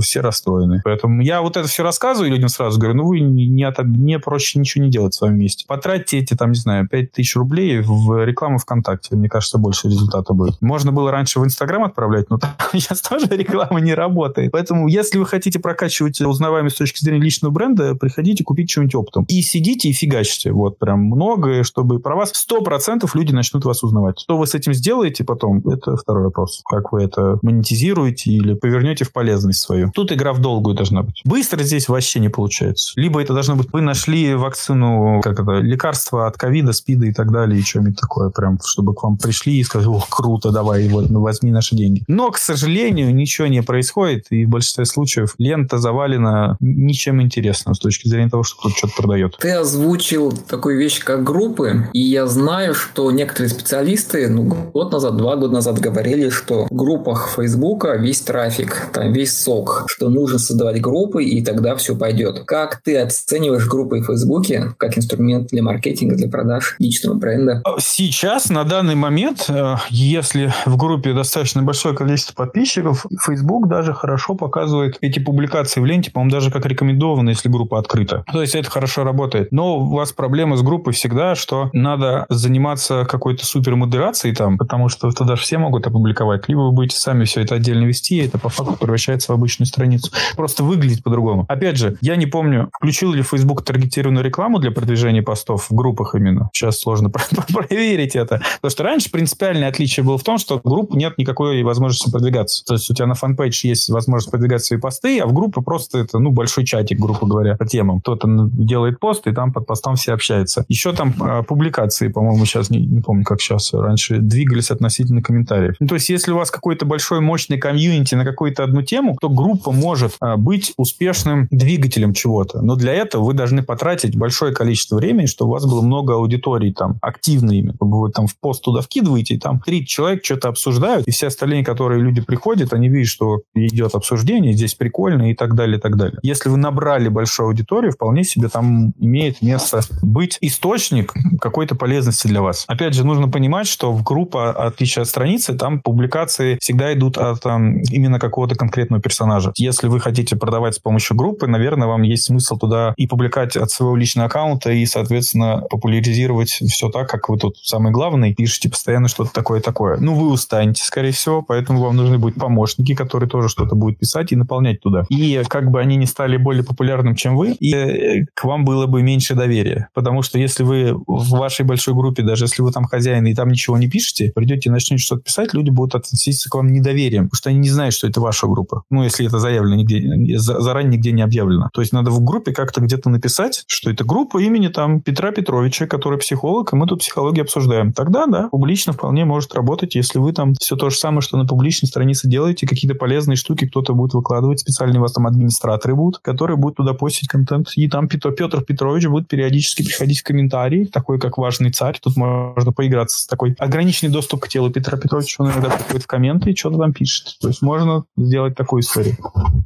все расстроены. Поэтому Я вот это все рассказываю людям сразу, говорю, ну вы не, от, не проще ничего не делать в своем месте. Потратьте эти, там, не знаю, 5000 рублей в рекламу ВКонтакте. Мне кажется, больше результата будет. Можно было раньше в Инстаграм отправлять, но там сейчас тоже реклама не работает. Поэтому, если вы хотите прокачивать узнаваемость с точки зрения личного бренда, приходите, купить что-нибудь оптом. И сидите и фигачьте. Вот прям много, чтобы про вас 100% люди начнут вас узнавать. Что вы с этим сделаете потом, это второй вопрос. Как вы это монетизируете или повернете в полезность свою. Тут игра в долгую должна быть. Быстро здесь вообще не получается. Либо это должно быть, вы нашли вакцину, как это, лекарство от ковида, спида и так далее, и что-нибудь такое, прям, чтобы к вам пришли и сказали, ох, круто, давай, ну, возьми наши деньги. Но, к сожалению, ничего не происходит, и в большинстве случаев лента завалена ничем интересным с точки зрения того, что кто-то что-то продает. Ты озвучил такую вещь, как группы, и я знаю, что некоторые специалисты, ну, год назад, два года назад говорили, что в группах Фейсбука весь трафик, там весь сок, что нужно создавать группы, и тогда все пойдет. Как ты оцениваешь группы в Фейсбуке как инструмент для маркетинга, для продаж личного бренда? Сейчас, на данный момент, э, если в группе достаточно большое количество подписчиков, Facebook даже хорошо показывает эти публикации в ленте, по-моему, даже как рекомендовано, если группа открыта. То есть это хорошо работает. Но у вас проблема с группой всегда, что надо заниматься какой-то супер модерацией там, потому что туда все могут опубликовать. Либо вы будете сами все это отдельно вести, и это по факту превращается в обычную страницу. Просто выглядит по-другому. Опять же, я не помню, включил ли Facebook таргетированную рекламу для продвижения постов в группах именно. Сейчас сложно проверить это. Потому что раньше принципиальное отличие было в том, что в группу нет никакой возможности продвигаться. То есть у тебя на фанпейдж есть возможность продвигать свои посты, а в группу просто это, ну, большой чатик, грубо говоря, по темам. Кто-то делает пост, и там под постом все общаются. Еще там а, публикации, по-моему, сейчас, не, не помню, как сейчас, раньше двигались относительно комментариев. Ну, то есть если у вас какой-то большой мощный комьюнити на какую-то одну тему, то группа может а, быть успешным двигателем чего-то. Но для этого вы должны потратить большое количество времени, чтобы у вас было много аудиторий там активными. Вы там в пост туда вкидываете, и там 30 человек что-то обсуждают, и все остальные, которые люди приходят, они видят, что идет обсуждение, здесь прикольно и так далее, и так далее. Если вы набрали большую аудиторию, вполне себе там имеет место быть источник какой-то полезности для вас. Опять же, нужно понимать, что в группа, отличие от страницы, там публикации всегда идут от там, именно какого-то конкретного персонажа. Если вы хотите продавать с помощью группы, наверное, вам есть смысл туда и публиковать от своего личного аккаунта, и, соответственно, популяризировать все так, как вы тут самый главный, пишете постоянно что-то такое-такое. Ну, вы устанете, скорее всего, поэтому вам нужны будут помощники, которые тоже что-то будут писать и наполнять туда. И как бы они не стали более популярным, чем вы, и э, к вам было бы меньше доверия. Потому что если вы в вашей большой группе, даже если вы там хозяин и там ничего не пишете, придете и начнете что-то писать, люди будут относиться к вам недоверием, потому что они не знают, что это ваша группа. Ну, если это заявлено нигде, заранее нигде не объявлено. То есть надо в группе как-то где-то написать, что это группа имени там Петра Петровича, который психолог, и мы тут психологию обсуждаем. Тогда, да, публично вполне может работать, если вы там все то же самое, что на публичной странице делаете, какие-то полезные штуки кто-то будет выкладывать, специальные у вас там администраторы будут, которые будут туда постить контент. И там Петр, Петр Петрович будет периодически приходить в комментарии, такой как важный царь. Тут можно поиграться с такой ограниченный доступ к телу Петра Петровича. Он иногда приходит в комменты и что-то там пишет. То есть можно сделать такую историю.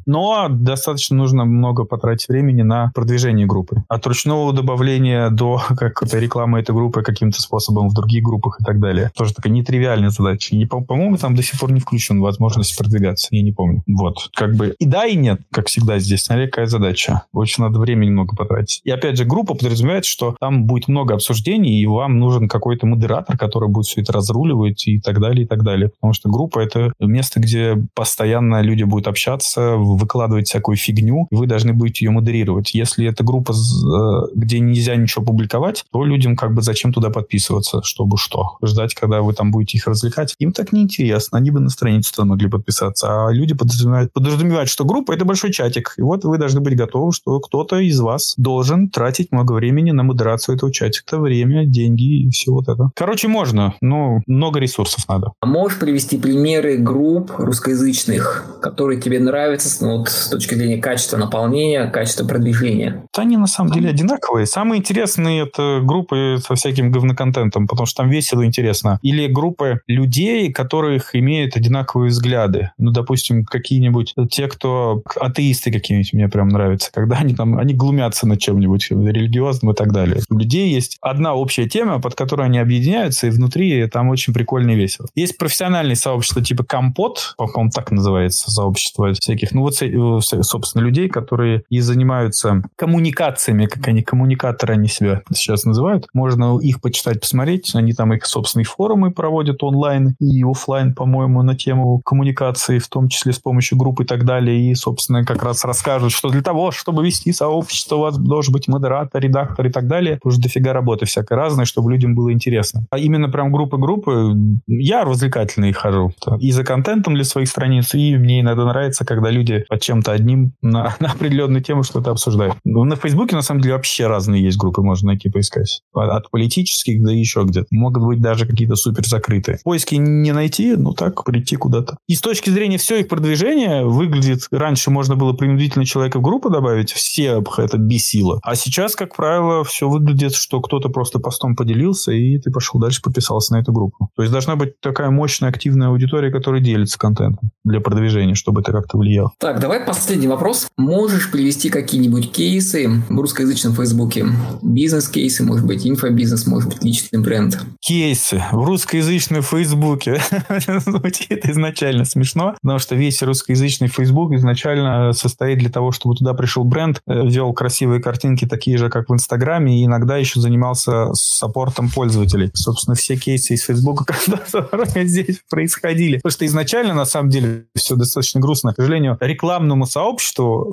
Но достаточно нужно много потратить времени на продвижение группы. От ручного добавления до какой-то рекламы этой группы каким-то способом в других группах и так далее. Тоже такая нетривиальная задача. И, по-моему, там до сих пор не включен возможность продвигаться. Я не помню. Вот. Как бы и да, и нет, как всегда здесь. Смотри, какая задача. Очень надо времени много потратить. И опять же, группа подразумевает, что там будет много обсуждений, и вам нужен какой-то модератор, который будет все это разруливать и так далее, и так далее. Потому что группа — это место, где постоянно люди будут общаться, выкладывать всякую фигню, и вы должны будете ее модерировать. Если это группа, э, где нельзя ничего публиковать, то людям как бы зачем туда подписываться, чтобы что? Ждать, когда вы там будете их развлекать? Им так неинтересно. Они бы на страницу могли подписаться. А люди подразумевают, подразумевают, что группа — это большой чатик. И вот вы должны быть готовы, что кто-то из вас должен тратить много времени на модерацию этого чатика. Время, деньги и все вот это. Короче, можно, но много ресурсов надо. А можешь привести примеры групп русскоязычных, которые тебе нравятся ну, вот, с точки зрения качества наполнения, качества продвижения? Они на самом деле одинаковые. Самые интересные это группы со всяким говноконтентом, потому что там весело и интересно. Или группы людей, которых имеют одинаковые взгляды. Ну, допустим, какие-нибудь те, кто атеисты какие-нибудь мне прям нравятся, когда они там, они глумятся над чем-нибудь религиозным и так далее. У людей есть одна общая тема, под которой они объединяются, и внутри там очень прикольно и весело. Есть профессиональные сообщества типа Компот, по-моему, так называется сообщество всяких, ну вот, собственно, собственно, людей, которые и занимаются коммуникациями, как они, коммуникаторы они себя сейчас называют. Можно их почитать, посмотреть. Они там их собственные форумы проводят онлайн и офлайн, по-моему, на тему коммуникации, в том числе с помощью групп и так далее. И, собственно, как раз расскажут, что для того, чтобы вести сообщество, у вас должен быть модератор, редактор и так далее. Уже дофига работы всякой разной, чтобы людям было интересно. А именно прям группы-группы, я развлекательные хожу. И за контентом для своих страниц, и мне иногда нравится, когда люди под чем-то одним на, на определенную тему что-то обсуждают. Ну, на Фейсбуке, на самом деле, вообще разные есть группы, можно найти, поискать. От политических до еще где-то. Могут быть даже какие-то супер закрытые. Поиски не найти, ну так, прийти куда-то. И с точки зрения все их продвижения выглядит... Раньше можно было принудительно человека в группу добавить, все это бесило. А сейчас, как правило, все выглядит, что кто-то просто постом поделился, и ты пошел дальше, подписался на эту группу. То есть должна быть такая мощная, активная аудитория, которая делится контентом для продвижения, чтобы это как-то влияло. Так, давай последний вопрос. Можешь привести какие-нибудь кейсы в русскоязычном Фейсбуке? Бизнес-кейсы, может быть, инфобизнес, может быть, личный бренд. Кейсы в русскоязычном Фейсбуке. Звучит изначально смешно, потому что весь русскоязычный Фейсбук изначально состоит для того, чтобы туда пришел бренд, э, вел красивые картинки, такие же, как в Инстаграме, и иногда еще занимался саппортом пользователей. Собственно, все кейсы из Фейсбука, которые здесь происходили. Потому что изначально, на самом деле, все достаточно грустно. К сожалению, рекламному сообществу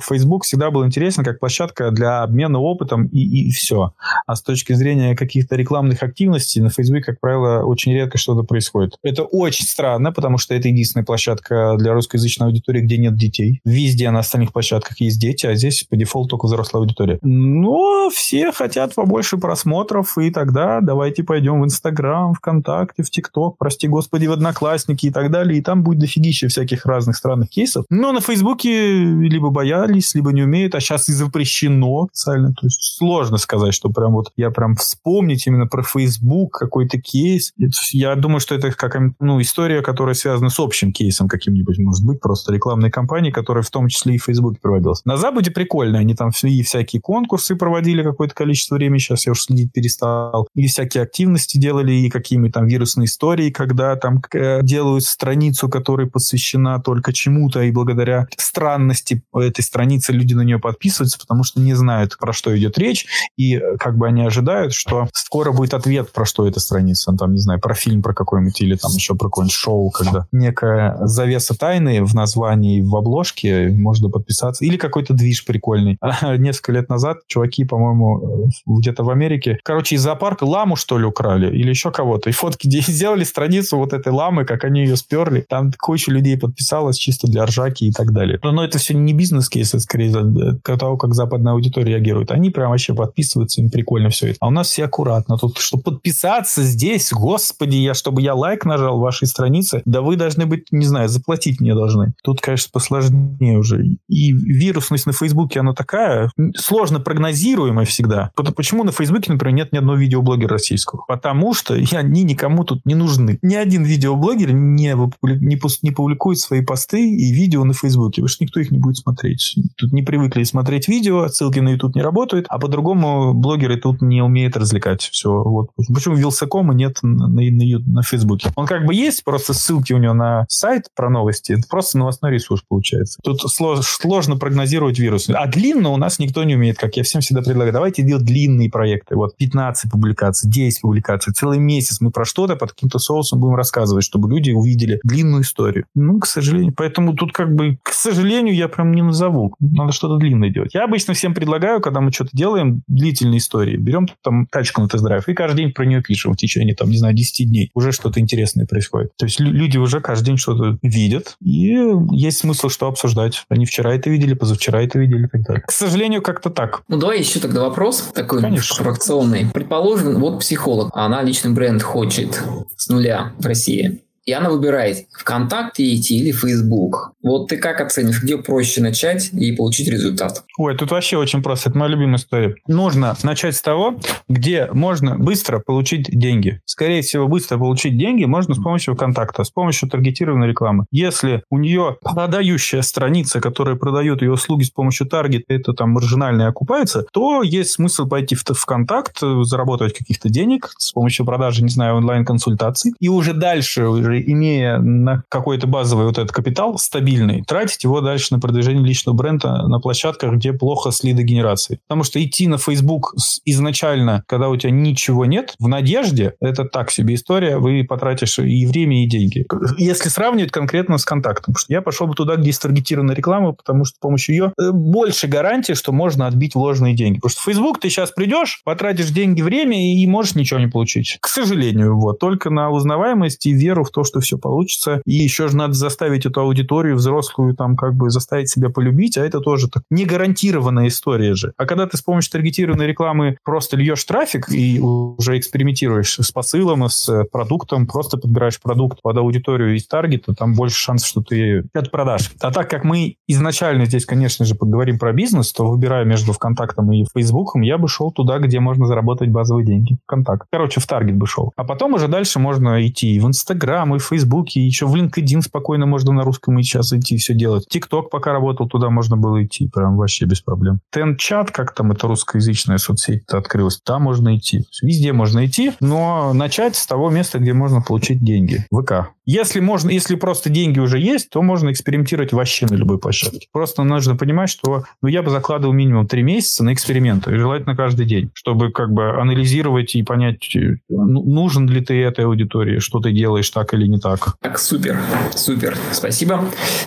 Facebook всегда был интересен как площадка для обмена опытом и, и все. А с точки зрения каких-то рекламных активностей на Facebook, как правило, очень редко что-то происходит. Это очень странно, потому что это единственная площадка для русскоязычной аудитории, где нет детей. Везде на остальных площадках есть дети, а здесь по дефолту только взрослая аудитория. Но все хотят побольше просмотров, и тогда давайте пойдем в Инстаграм, ВКонтакте, в ТикТок, прости господи, в Одноклассники и так далее, и там будет дофигища всяких разных странных кейсов. Но на Фейсбуке либо боялись, либо не умеют, а сейчас и запрещено официально. То есть сложно сказать, что прям вот я прям вспомнить именно про Фейсбук какой-то кейс. Я думаю, что это как ну, история, которая связана с общим кейсом каким-нибудь, может быть, просто рекламной кампании, которая в том числе и в Фейсбуке проводилась. На Западе прикольно, они там и всякие конкурсы проводили какое-то количество времени, сейчас я уже следить перестал, и всякие активности делали, и какие-нибудь там вирусные истории, когда там э, делают страницу, которая посвящена только чему-то, и благодаря странности этой страницы люди на нее подписываются, потому что не знают, про что идет речь, и э, как бы они ожидают, что скоро будет ответ, про что эта страница, там, не знаю, про фильм про какой-нибудь, или там еще про какое-нибудь шоу, когда некая завеса тайны в названии, в обложке, можно подписаться, или какой-то движ прикольный. Несколько лет назад чуваки, по-моему, э, где-то в Америке, короче, из зоопарка ламу, что ли, украли, или еще кого-то, и фотки сделали страницу вот этой ламы, как они ее сперли, там куча людей подписалась чисто для ржаки и так далее. Но это все не бизнес-кейс, это скорее э, того, как западная аудитория реагирует. Они прям вообще подписываются, им прикольно все это. А у нас все аккуратно. Тут, чтобы подписаться здесь, господи, я, чтобы я лайк нажал вашей странице, да вы должны быть, не знаю, заплатить мне должны. Тут, конечно, посложнее уже. И вирусность на Фейсбуке, она такая, сложно прогнозируемая всегда. Почему на Фейсбуке, например, нет ни одного видеоблогера российского? Потому что они никому тут не нужны. Ни один видеоблогер не, не, не публикует свои посты и видео на Фейсбуке, потому что никто их не будет смотреть. Тут не привыкли смотреть видео, ссылки на YouTube не работают, а по-другому блогеры тут не умеют развлекать. Все. Вот. Почему Вилсакома нет на, на, на, Фейсбуке? Он как бы есть, просто ссылки у него на сайт про новости. Это просто новостной ресурс получается. Тут сложно, сложно прогнозировать вирус. А длинно у нас никто не умеет, как я всем всегда предлагаю. Давайте делать длинные проекты. Вот 15 публикаций, 10 публикаций, целый месяц мы про что-то под каким-то соусом будем рассказывать, чтобы люди увидели длинную историю. Ну, к сожалению. Поэтому тут как бы, к сожалению, я прям не назову. Надо что-то длинное делать. Я обычно всем предлагаю, когда мы что-то делаем, длительные истории. Берем там тачку на тест-драйв и каждый день про нее пишем в течение, там, не знаю, 10 дней. Уже что-то интересное происходит. То есть люди уже каждый день что-то видят, и есть смысл что обсуждать. Они вчера это видели, позавчера это видели и так далее. К сожалению, как-то так. Ну, давай еще тогда вопрос такой Конечно. фракционный. Предположим, вот психолог, а она личный бренд хочет с нуля в России. И она выбирает ВКонтакте идти или Facebook. Вот ты как оценишь, где проще начать и получить результат? Ой, тут вообще очень просто. Это моя любимая история. Нужно начать с того, где можно быстро получить деньги. Скорее всего, быстро получить деньги можно с помощью ВКонтакта, с помощью таргетированной рекламы. Если у нее продающая страница, которая продает ее услуги с помощью таргета, это там маржинально окупается, то есть смысл пойти в ВКонтакт, заработать каких-то денег с помощью продажи, не знаю, онлайн-консультаций, и уже дальше уже имея на какой-то базовый вот этот капитал стабильный, тратить его дальше на продвижение личного бренда на площадках, где плохо с лидогенерацией. Потому что идти на Facebook изначально, когда у тебя ничего нет, в надежде, это так себе история, вы потратишь и время, и деньги. Если сравнивать конкретно с контактом, что я пошел бы туда, где есть таргетированная реклама, потому что с помощью ее э, больше гарантии, что можно отбить вложенные деньги. Потому что в Facebook ты сейчас придешь, потратишь деньги, время и можешь ничего не получить. К сожалению, вот. Только на узнаваемость и веру в то, что все получится. И еще же надо заставить эту аудиторию взрослую там как бы заставить себя полюбить, а это тоже так не гарантированная история же. А когда ты с помощью таргетированной рекламы просто льешь трафик и уже экспериментируешь с посылом, с продуктом, просто подбираешь продукт под аудиторию из таргета, там больше шансов, что ты это продашь. А так как мы изначально здесь, конечно же, поговорим про бизнес, то выбирая между ВКонтактом и Фейсбуком, я бы шел туда, где можно заработать базовые деньги. ВКонтакт. Короче, в Таргет бы шел. А потом уже дальше можно идти и в Инстаграм, и в и еще в LinkedIn спокойно можно на русском и сейчас идти все делать. ТикТок пока работал, туда можно было идти прям вообще без проблем. Тенчат, как там это русскоязычная соцсеть открылась, там можно идти. Везде можно идти, но начать с того места, где можно получить деньги. ВК. Если можно, если просто деньги уже есть, то можно экспериментировать вообще на любой площадке. Просто нужно понимать, что ну, я бы закладывал минимум три месяца на эксперименты, желательно каждый день, чтобы как бы анализировать и понять, э, ну, нужен ли ты этой аудитории, что ты делаешь так или не так. Так, супер, супер, спасибо.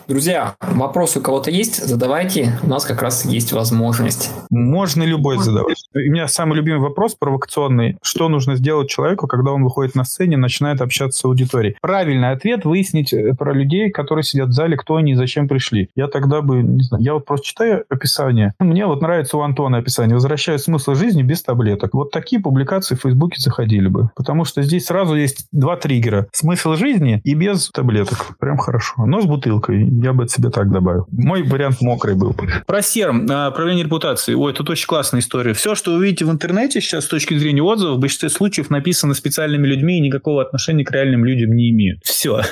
Друзья, вопросы у кого-то есть? Задавайте, у нас как раз есть возможность. Можно любой задавать. У меня самый любимый вопрос провокационный. Что нужно сделать человеку, когда он выходит на сцене начинает общаться с аудиторией? Правильный ответ выяснить э, про людей, которые сидят в зале, кто они и зачем пришли. Я тогда бы, не знаю, я вот просто читаю описание. Мне вот нравится у Антона описание. Возвращаю смысл жизни без таблеток. Вот такие публикации в Фейсбуке заходили бы. Потому что здесь сразу есть два триггера. Смысл жизни и без таблеток. Прям хорошо. Но с бутылкой. Я бы от себя так добавил. Мой вариант мокрый был. Про серм, а, правление репутации. Ой, тут очень классная история. Все, что вы видите в интернете сейчас с точки зрения отзывов, в большинстве случаев написано специальными людьми и никакого отношения к реальным людям не имеют. Все.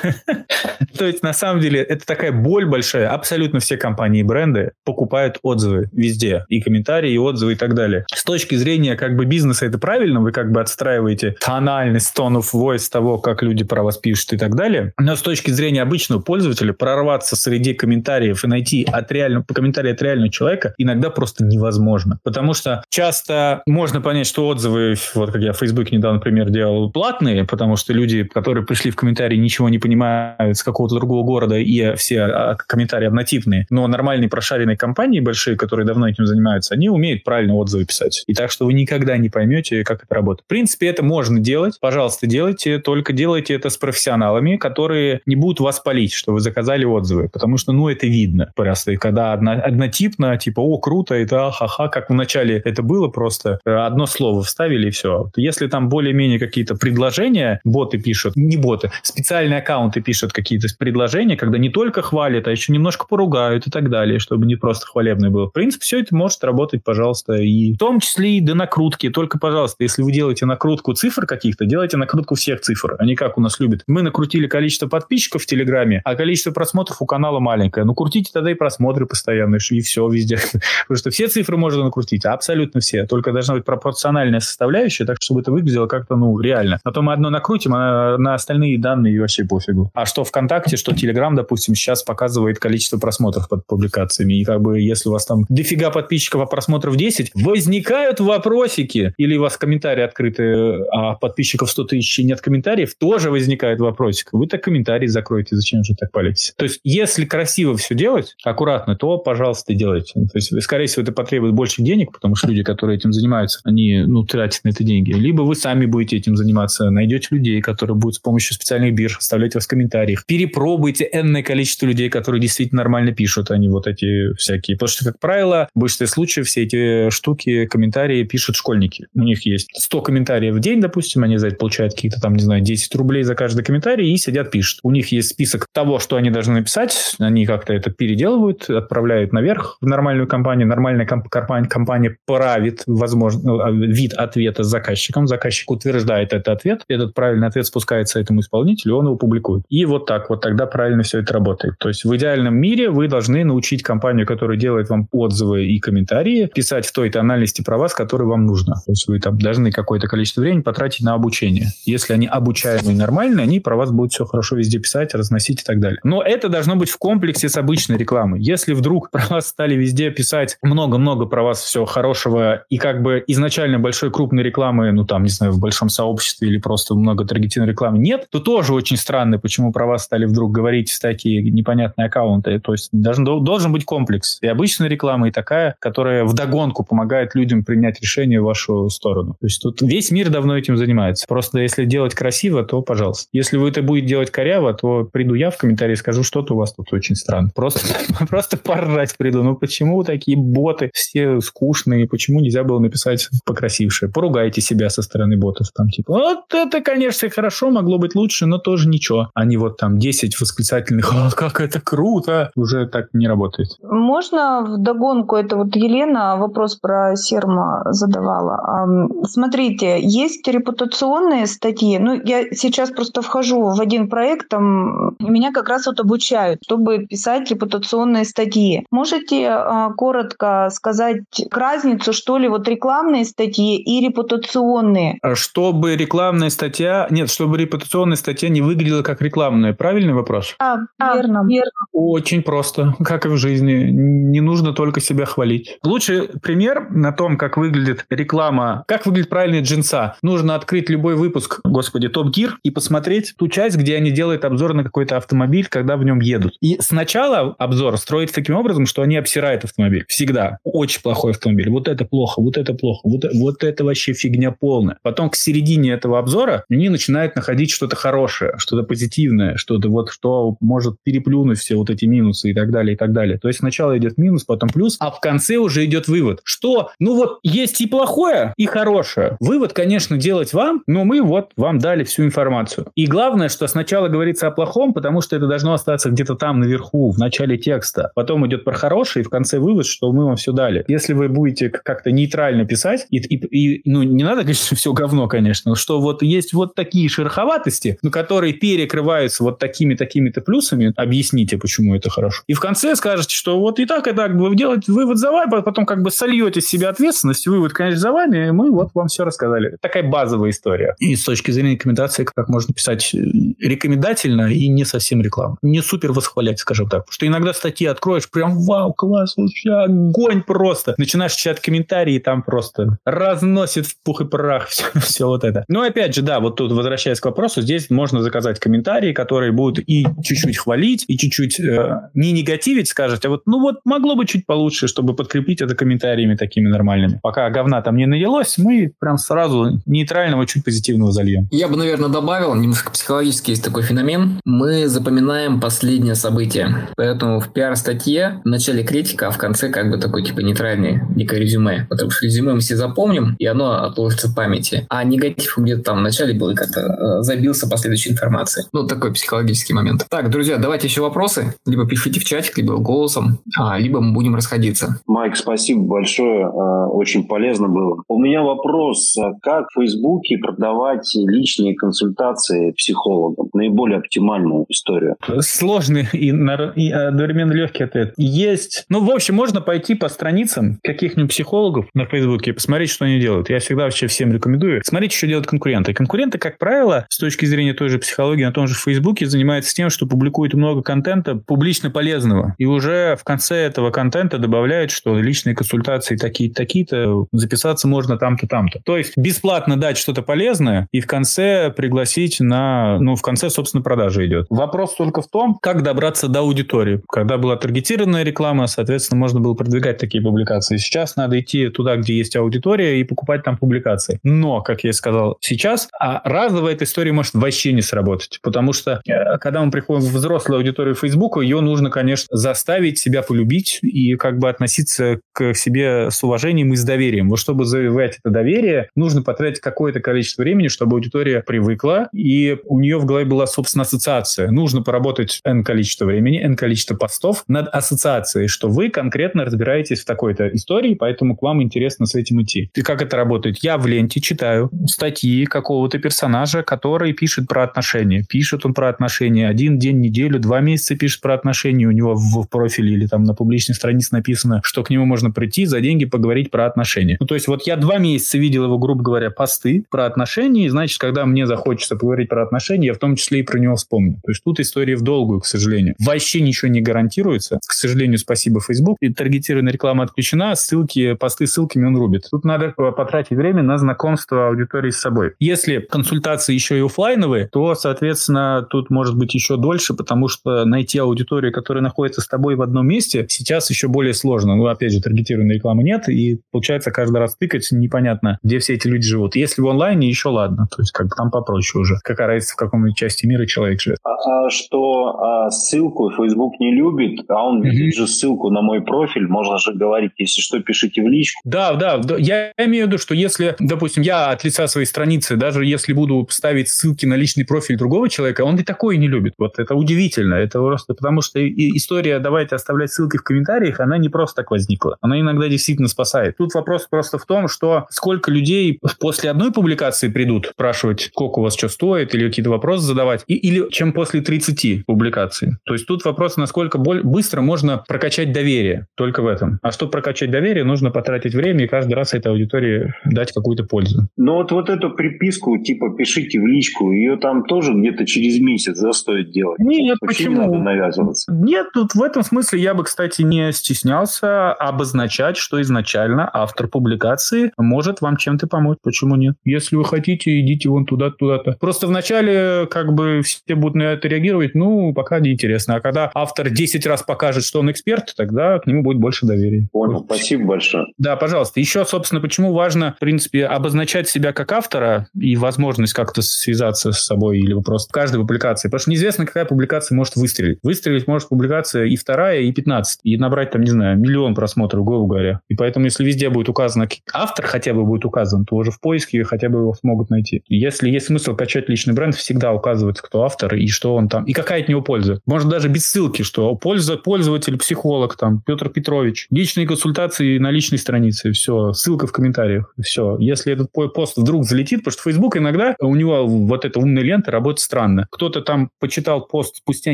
То есть, на самом деле, это такая боль большая. Абсолютно все компании и бренды покупают отзывы везде. И комментарии, и отзывы, и так далее. С точки зрения как бы бизнеса это правильно. Вы как бы отстраиваете тональность, of voice того, как люди про вас пишут и так далее. Но с точки зрения обычного пользователя прорваться среди комментариев и найти от реального, комментарий от реального человека иногда просто невозможно. Потому что часто можно понять, что отзывы, вот как я в Facebook недавно, например, делал, платные, потому что люди, которые пришли в комментарии, ничего не понимают с какого-то другого города, и все а, комментарии однотипные. Но нормальные прошаренные компании большие, которые давно этим занимаются, они умеют правильно отзывы писать. И так что вы никогда не поймете, как это работает. В принципе, это можно делать. Пожалуйста, делайте. Только делайте это с профессионалами, которые не будут вас палить, что вы заказали отзывы. Потому что, ну, это видно. Просто когда одно, однотипно, типа, о, круто, это ха-ха, как в начале это было просто. Э, одно слово вставили и все. Если там более-менее какие-то предложения боты пишут, не боты, специальные аккаунты пишут какие-то предложения, когда не только хвалят, а еще немножко поругают и так далее, чтобы не просто хвалебное было. В принципе, все это может работать, пожалуйста, и в том числе и до накрутки. Только, пожалуйста, если вы делаете накрутку цифр каких-то, делайте накрутку всех цифр, а не как у нас любят. Мы накрутили количество подписчиков в Телеграме, а количество просмотров у канала маленькое. Ну, крутите тогда и просмотры постоянно, и все везде. Потому что все цифры можно накрутить, абсолютно все. Только должна быть пропорциональная составляющая, так чтобы это выглядело как-то, ну, реально. А то мы одно накрутим, а на остальные данные вообще пофигу. А что ВКонтакте, что Телеграм, допустим, сейчас показывает количество просмотров под публикациями. И как бы если у вас там дофига подписчиков, а просмотров 10, возникают вопросики. Или у вас комментарии открыты, а подписчиков 100 тысяч и нет комментариев, тоже возникает вопросик. Вы так комментарии закроете, зачем же так палитесь? То есть, если красиво все делать, аккуратно, то, пожалуйста, делайте. То есть, скорее всего, это потребует больше денег, потому что люди, которые этим занимаются, они, ну, тратят на это деньги. Либо вы сами будете этим заниматься, найдете людей, которые будут с помощью специальных бирж оставлять вас в комментариях. Перепробуйте энное количество людей, которые действительно нормально пишут, а не вот эти всякие. Потому что, как правило, в большинстве случаев все эти штуки, комментарии пишут школьники. У них есть 100 комментариев в день, допустим, они за это получают какие-то там, не знаю, 10 рублей за каждый комментарий и сидят, пишут. У них есть список того, что они должны написать, они как-то это переделывают, отправляют наверх в нормальную компанию, нормальная комп- компания, компания правит возможно, э, вид ответа с заказчиком, заказчик утверждает этот ответ, этот правильный ответ спускается этому исполнителю, он его публикует. И вот так вот тогда правильно все это работает. То есть в идеальном мире вы должны научить компанию, которая делает вам отзывы и комментарии, писать в той тональности про вас, которая вам нужна. То есть вы там должны какое-то количество времени потратить на обучение. Если они обучаемые нормальные, они про вас будут все хорошо везде писать, разносить и так далее. Но это должно быть в комплексе с обычной рекламой. Если вдруг про вас стали везде писать много-много про вас всего хорошего и как бы изначально большой крупной рекламы, ну там, не знаю, в большом сообществе или просто много таргетированной рекламы нет, то тоже очень странно, почему про вас стали вдруг говорить такие непонятные аккаунты. То есть должен, должен быть комплекс. И обычная реклама, и такая, которая вдогонку помогает людям принять решение в вашу сторону. То есть тут весь мир давно этим занимается. Просто если делать красиво, то пожалуйста. Если вы это будете делать коряво, то приду я в комментарии и скажу, что-то у вас тут очень странно. Просто, просто поржать приду. Ну почему такие боты все скучные? Почему нельзя было написать покрасившее? Поругайте себя со стороны ботов. Там типа, вот это, конечно, хорошо, могло быть лучше, но тоже ничего. Они вот там 10 восклицательных, а, как это круто, уже так не работает. Можно в догонку, это вот Елена вопрос про Серма задавала. Смотрите, есть репутационные статьи, ну я сейчас просто вхожу в один проект, там меня как раз вот обучают, чтобы писать репутационные статьи. Можете а, коротко сказать разницу, что ли, вот рекламные статьи и репутационные? А чтобы рекламная статья, нет, чтобы репутационная статья не выглядела как рекламная, правильный вопрос? А, а верно. верно. Очень просто, как и в жизни. Не нужно только себя хвалить. Лучший пример на том, как выглядит реклама, как выглядит правильная джинса. Нужно открыть любой выпуск, господи, Топ Гир и посмотреть ту часть, где они делают обзор на какой-то автомобиль, когда в нем едут. И сначала обзор строится таким образом, что они обсирают автомобиль. Всегда. Очень плохой автомобиль. Вот это плохо, вот это плохо, вот, вот это вообще фигня полная. Потом к середине этого обзора они начинают находить что-то хорошее, что-то позитивное, что-то вот, что может переплюнуть все вот эти минусы и так далее, и так далее. То есть сначала идет минус, потом плюс, а в конце уже идет вывод, что, ну вот, есть и плохое, и хорошее. Вывод, конечно, делать вам, но мы вот вам дали всю информацию. И главное, что сначала говорится о плохом, потому что это должно остаться где-то там наверху, в начале текста. Потом идет про хорошее, и в конце вывод, что мы вам все дали. Если вы будете как-то нейтрально писать, и, и, и ну, не надо что все говно, конечно, что вот есть вот такие шероховатости, но которые перекрываются вот такими-такими-то плюсами, объясните, почему это хорошо. И в конце скажете, что вот и так, и так, вы делаете вывод за вами, а потом как бы сольете с себя ответственность, вывод, конечно, за вами, и мы вот вам все рассказали. Такая базовая история. И с точки зрения рекомендации, как можно писать э, рекомендательно и не совсем рекламу. Не супер восхвалять, скажем так. Потому что иногда статьи откроешь, прям вау, класс, вообще огонь просто. Начинаешь читать комментарии, и там просто разносит в пух и прах все, все вот это. Но опять же, да, вот тут возвращаясь к вопросу, здесь можно заказать комментарии, которые будут и чуть-чуть хвалить, и чуть-чуть э, не негативить, скажете, а вот, ну вот, могло бы чуть получше, чтобы подкрепить это комментариями такими нормальными. Пока говна там не наелось, мы прям сразу нейтрального, чуть позитивного зальем. Я бы, наверное, добавил, немножко психологически есть такой феномен. Мы запоминаем последнее событие. Поэтому в пиар-статье в начале критика, а в конце как бы такой типа нейтральный, некое резюме. Потому что резюме мы все запомним, и оно отложится в памяти. А негатив где-то там в начале был как-то э, забился последующей информацией. Ну, такой психологический момент. Так, друзья, давайте еще вопросы. Либо пишите в чатик, либо голосом, а, либо мы будем расходиться. Майк, спасибо большое. Э, очень полезно было. У меня вопрос. А как в Фейсбуке продавать личные консультации психологам? Наиболее оптимальную историю. Сложный и, и одновременно легкий ответ. Есть. Ну, в общем, можно пойти по страницам каких-нибудь психологов на Фейсбуке и посмотреть, что они делают. Я всегда вообще всем рекомендую. Смотрите, что делают конкуренты. Конкуренты, как правило, с точки зрения той же психологии на том же Фейсбуке, занимаются тем, что публикуют много контента публично полезного. И уже в конце этого контента добавляют, что личные консультации такие-то, такие-то, записаться можно там-то, там-то. То есть бесплатно дать что-то полезное и в конце пригласить на... Ну, в конце, собственно, продажа идет. Вопрос только в том, как добраться до аудитории. Когда была таргетированная реклама, соответственно, можно было продвигать такие публикации. Сейчас надо идти туда, где есть аудитория, и покупать там публикации. Но, как я сказал, сейчас а разово эта история может вообще не сработать. Потому что, э, когда мы приходим в взрослую аудиторию Facebook, ее нужно, конечно, заставить себя полюбить и как бы относиться к себе с уважением и с доверием. Вот чтобы завоевать это доверие, нужно потратить какое-то количество времени, чтобы аудитория привыкла, и у нее в голове была, собственно, ассоциация. Нужно поработать N количество времени, N количество постов над ассоциацией, что вы конкретно разбираетесь в такой-то истории, поэтому к вам интересно с этим идти. И как это работает? Я в ленте читаю статьи какого-то персонажа, который пишет про отношения. Пишет он про отношения один день, неделю, два месяца пишет про отношения, у него в профиле или там на публичной странице написано, что к нему можно прийти за деньги поговорить про отношения. Ну, то есть вот я два месяца видел его, грубо говоря, посты про отношения, и значит, когда мне захочется поговорить про отношения, я в том числе и про него вспомню. То есть тут история в долгую, к сожалению. Вообще ничего не гарантируется. К сожалению, спасибо Facebook. И таргетированная реклама отключена, ссылки, посты ссылками он рубит. Тут надо потратить время на знакомство аудитории с собой. Если консультации еще и офлайновые, то, соответственно, тут может быть еще дольше, потому что найти аудиторию, которая находится с тобой в одном месте, сейчас еще более сложно. Ну, опять же, таргетированной рекламы нет, и получается каждый раз тыкать непонятно, где все эти люди живут. Если в онлайне, еще ладно. То есть как бы там попроще уже. Какая разница, в каком части мира человек живет. А, а что а, ссылку Facebook не любит, а он видит же ссылку на мой профиль, можно же говорить, если что, пишите в личку. Да, да, да. Я имею в виду, что если, допустим, я от лица своей страницы, даже если буду ставить ссылки на личный профиль другого человека, он и такое не любит. Вот это удивительно. Это просто потому, что история «давайте оставлять ссылки в комментариях», она не просто так возникла. Она иногда действительно спасает. Тут вопрос просто в том, что сколько людей после одной публикации придут спрашивать, сколько у вас что стоит, или какие-то вопросы задавать, и, или чем после 30 публикаций. То есть тут вопрос, насколько быстро можно прокачать доверие. Только в этом. А чтобы прокачать доверие, нужно потратить время и каждый раз этой аудитории дать какую-то пользу. Ну вот, вот эту приписку, типа, пишите в личку, ее там тоже где-то через месяц застоит делать. Нет, почему? Не надо навязываться. Нет, тут в этом смысле я бы, кстати, не стеснялся обозначать, что изначально автор публикации может вам чем-то помочь. Почему нет? Если вы хотите, идите вон туда, туда-то. Просто вначале как бы все будут на это реагировать, ну, пока не интересно. А когда автор 10 раз покажет, что он эксперт, тогда к нему будет больше доверия. Понял, вот. спасибо большое. Да, пожалуйста. Еще, собственно, почему важно, в принципе, обозначать себя как автора и возможность как-то связаться с собой или просто в каждой публикации. Потому что неизвестно, какая публикация может выстрелить. Выстрелить может публикация и вторая, и 15. И набрать там, не знаю, миллион просмотров, грубо говоря. И поэтому, если везде будет указано, автор хотя бы будет указан, то уже в поиске хотя бы его смогут найти. Если есть смысл качать личный бренд, всегда указывается, кто автор и что он там, и какая от него польза. Может, даже без ссылки, что польза пользователь, психолог, там, Петр Петрович. Личные консультации на личной странице, все. Ссылка в комментариях, все. Если этот пост вдруг залетит, потому что Facebook иногда, у него вот эта умная лента работает странно. Кто-то там почитал пост спустя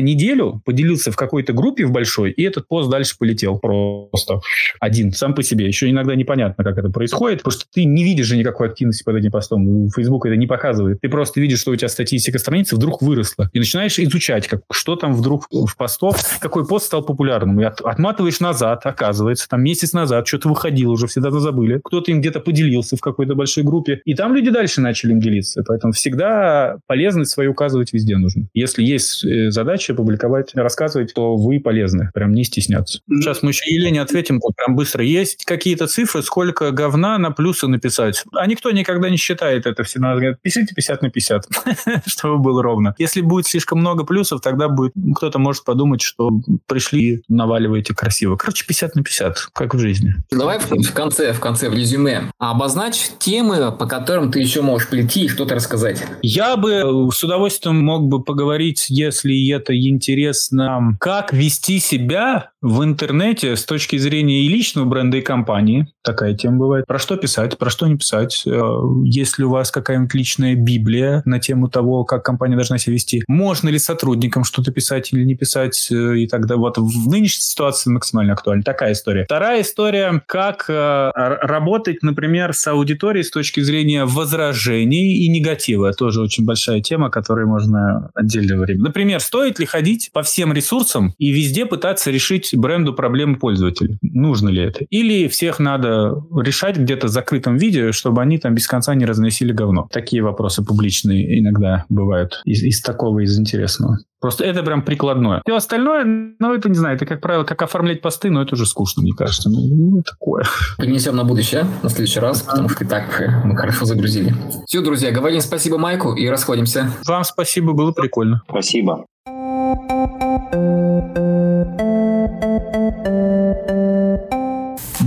неделю, поделился в какой-то группе в большой, и этот пост дальше полетел просто один, сам по себе. Еще иногда непонятно, как это происходит, потому что ты не видишь же никакой активности под этим постом. Facebook это не показывает. Ты просто видишь, что у тебя статистика страницы вдруг выросла. И начинаешь изучать, как, что там вдруг в постов, какой пост стал популярным. И от, отматываешь назад, оказывается, там месяц назад что-то выходило, уже все давно забыли. Кто-то им где-то поделился в какой-то большой группе. И там люди дальше начали им делиться. Поэтому всегда полезность свою указывать везде нужно. Если есть э, задача публиковать, рассказывать, то вы полезны. Прям не стесняться. Сейчас мы еще Елене ответим, прям быстро. Есть какие-то цифры, сколько говна на плюсы написать? А никто никогда не считает это. Все надо говорить, пишите 50 на 50, чтобы было ровно. Если будет слишком много плюсов, тогда будет кто-то может подумать, что пришли, наваливаете красиво. Короче, 50 на 50, как в жизни. Давай в, в конце, в конце, в резюме. Обозначь темы, по которым ты еще можешь прийти и что-то рассказать. Я бы с удовольствием мог бы поговорить, если это интересно, как вести себя в интернете с точки зрения и личного бренда, и компании. Такая тема бывает. Про что писать, про что не писать. Э, если у вас какая-нибудь личная библия на тему того, как компания должна себя вести, можно ли сотрудникам что-то писать или не писать, э, и тогда вот в нынешней ситуации максимально актуальна. Такая история. Вторая история, как э, работать, например, с аудиторией с точки зрения возражений и негатива. Тоже очень большая тема, которой можно отдельное время. Например, стоит ли ходить по всем ресурсам и везде пытаться решить бренду проблемы пользователей? Нужно ли это? Или всех надо решать где-то в закрытом виде, чтобы они там без конца не разносили говно? Такие вопросы публичные иногда бывают из, из такого, из интересного. Просто это прям прикладное. Все остальное, ну, это, не знаю, это, как правило, как оформлять посты, но это уже скучно, мне кажется. Ну, ну такое. Принесем на будущее, на следующий раз, потому что и так мы хорошо загрузили. Все, друзья, говорим спасибо Майку и расходимся. Вам спасибо, было прикольно. Спасибо.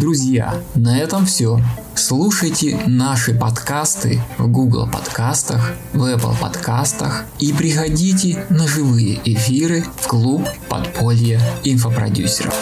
Друзья, на этом все. Слушайте наши подкасты в Google подкастах, в Apple подкастах и приходите на живые эфиры в клуб подполья инфопродюсеров.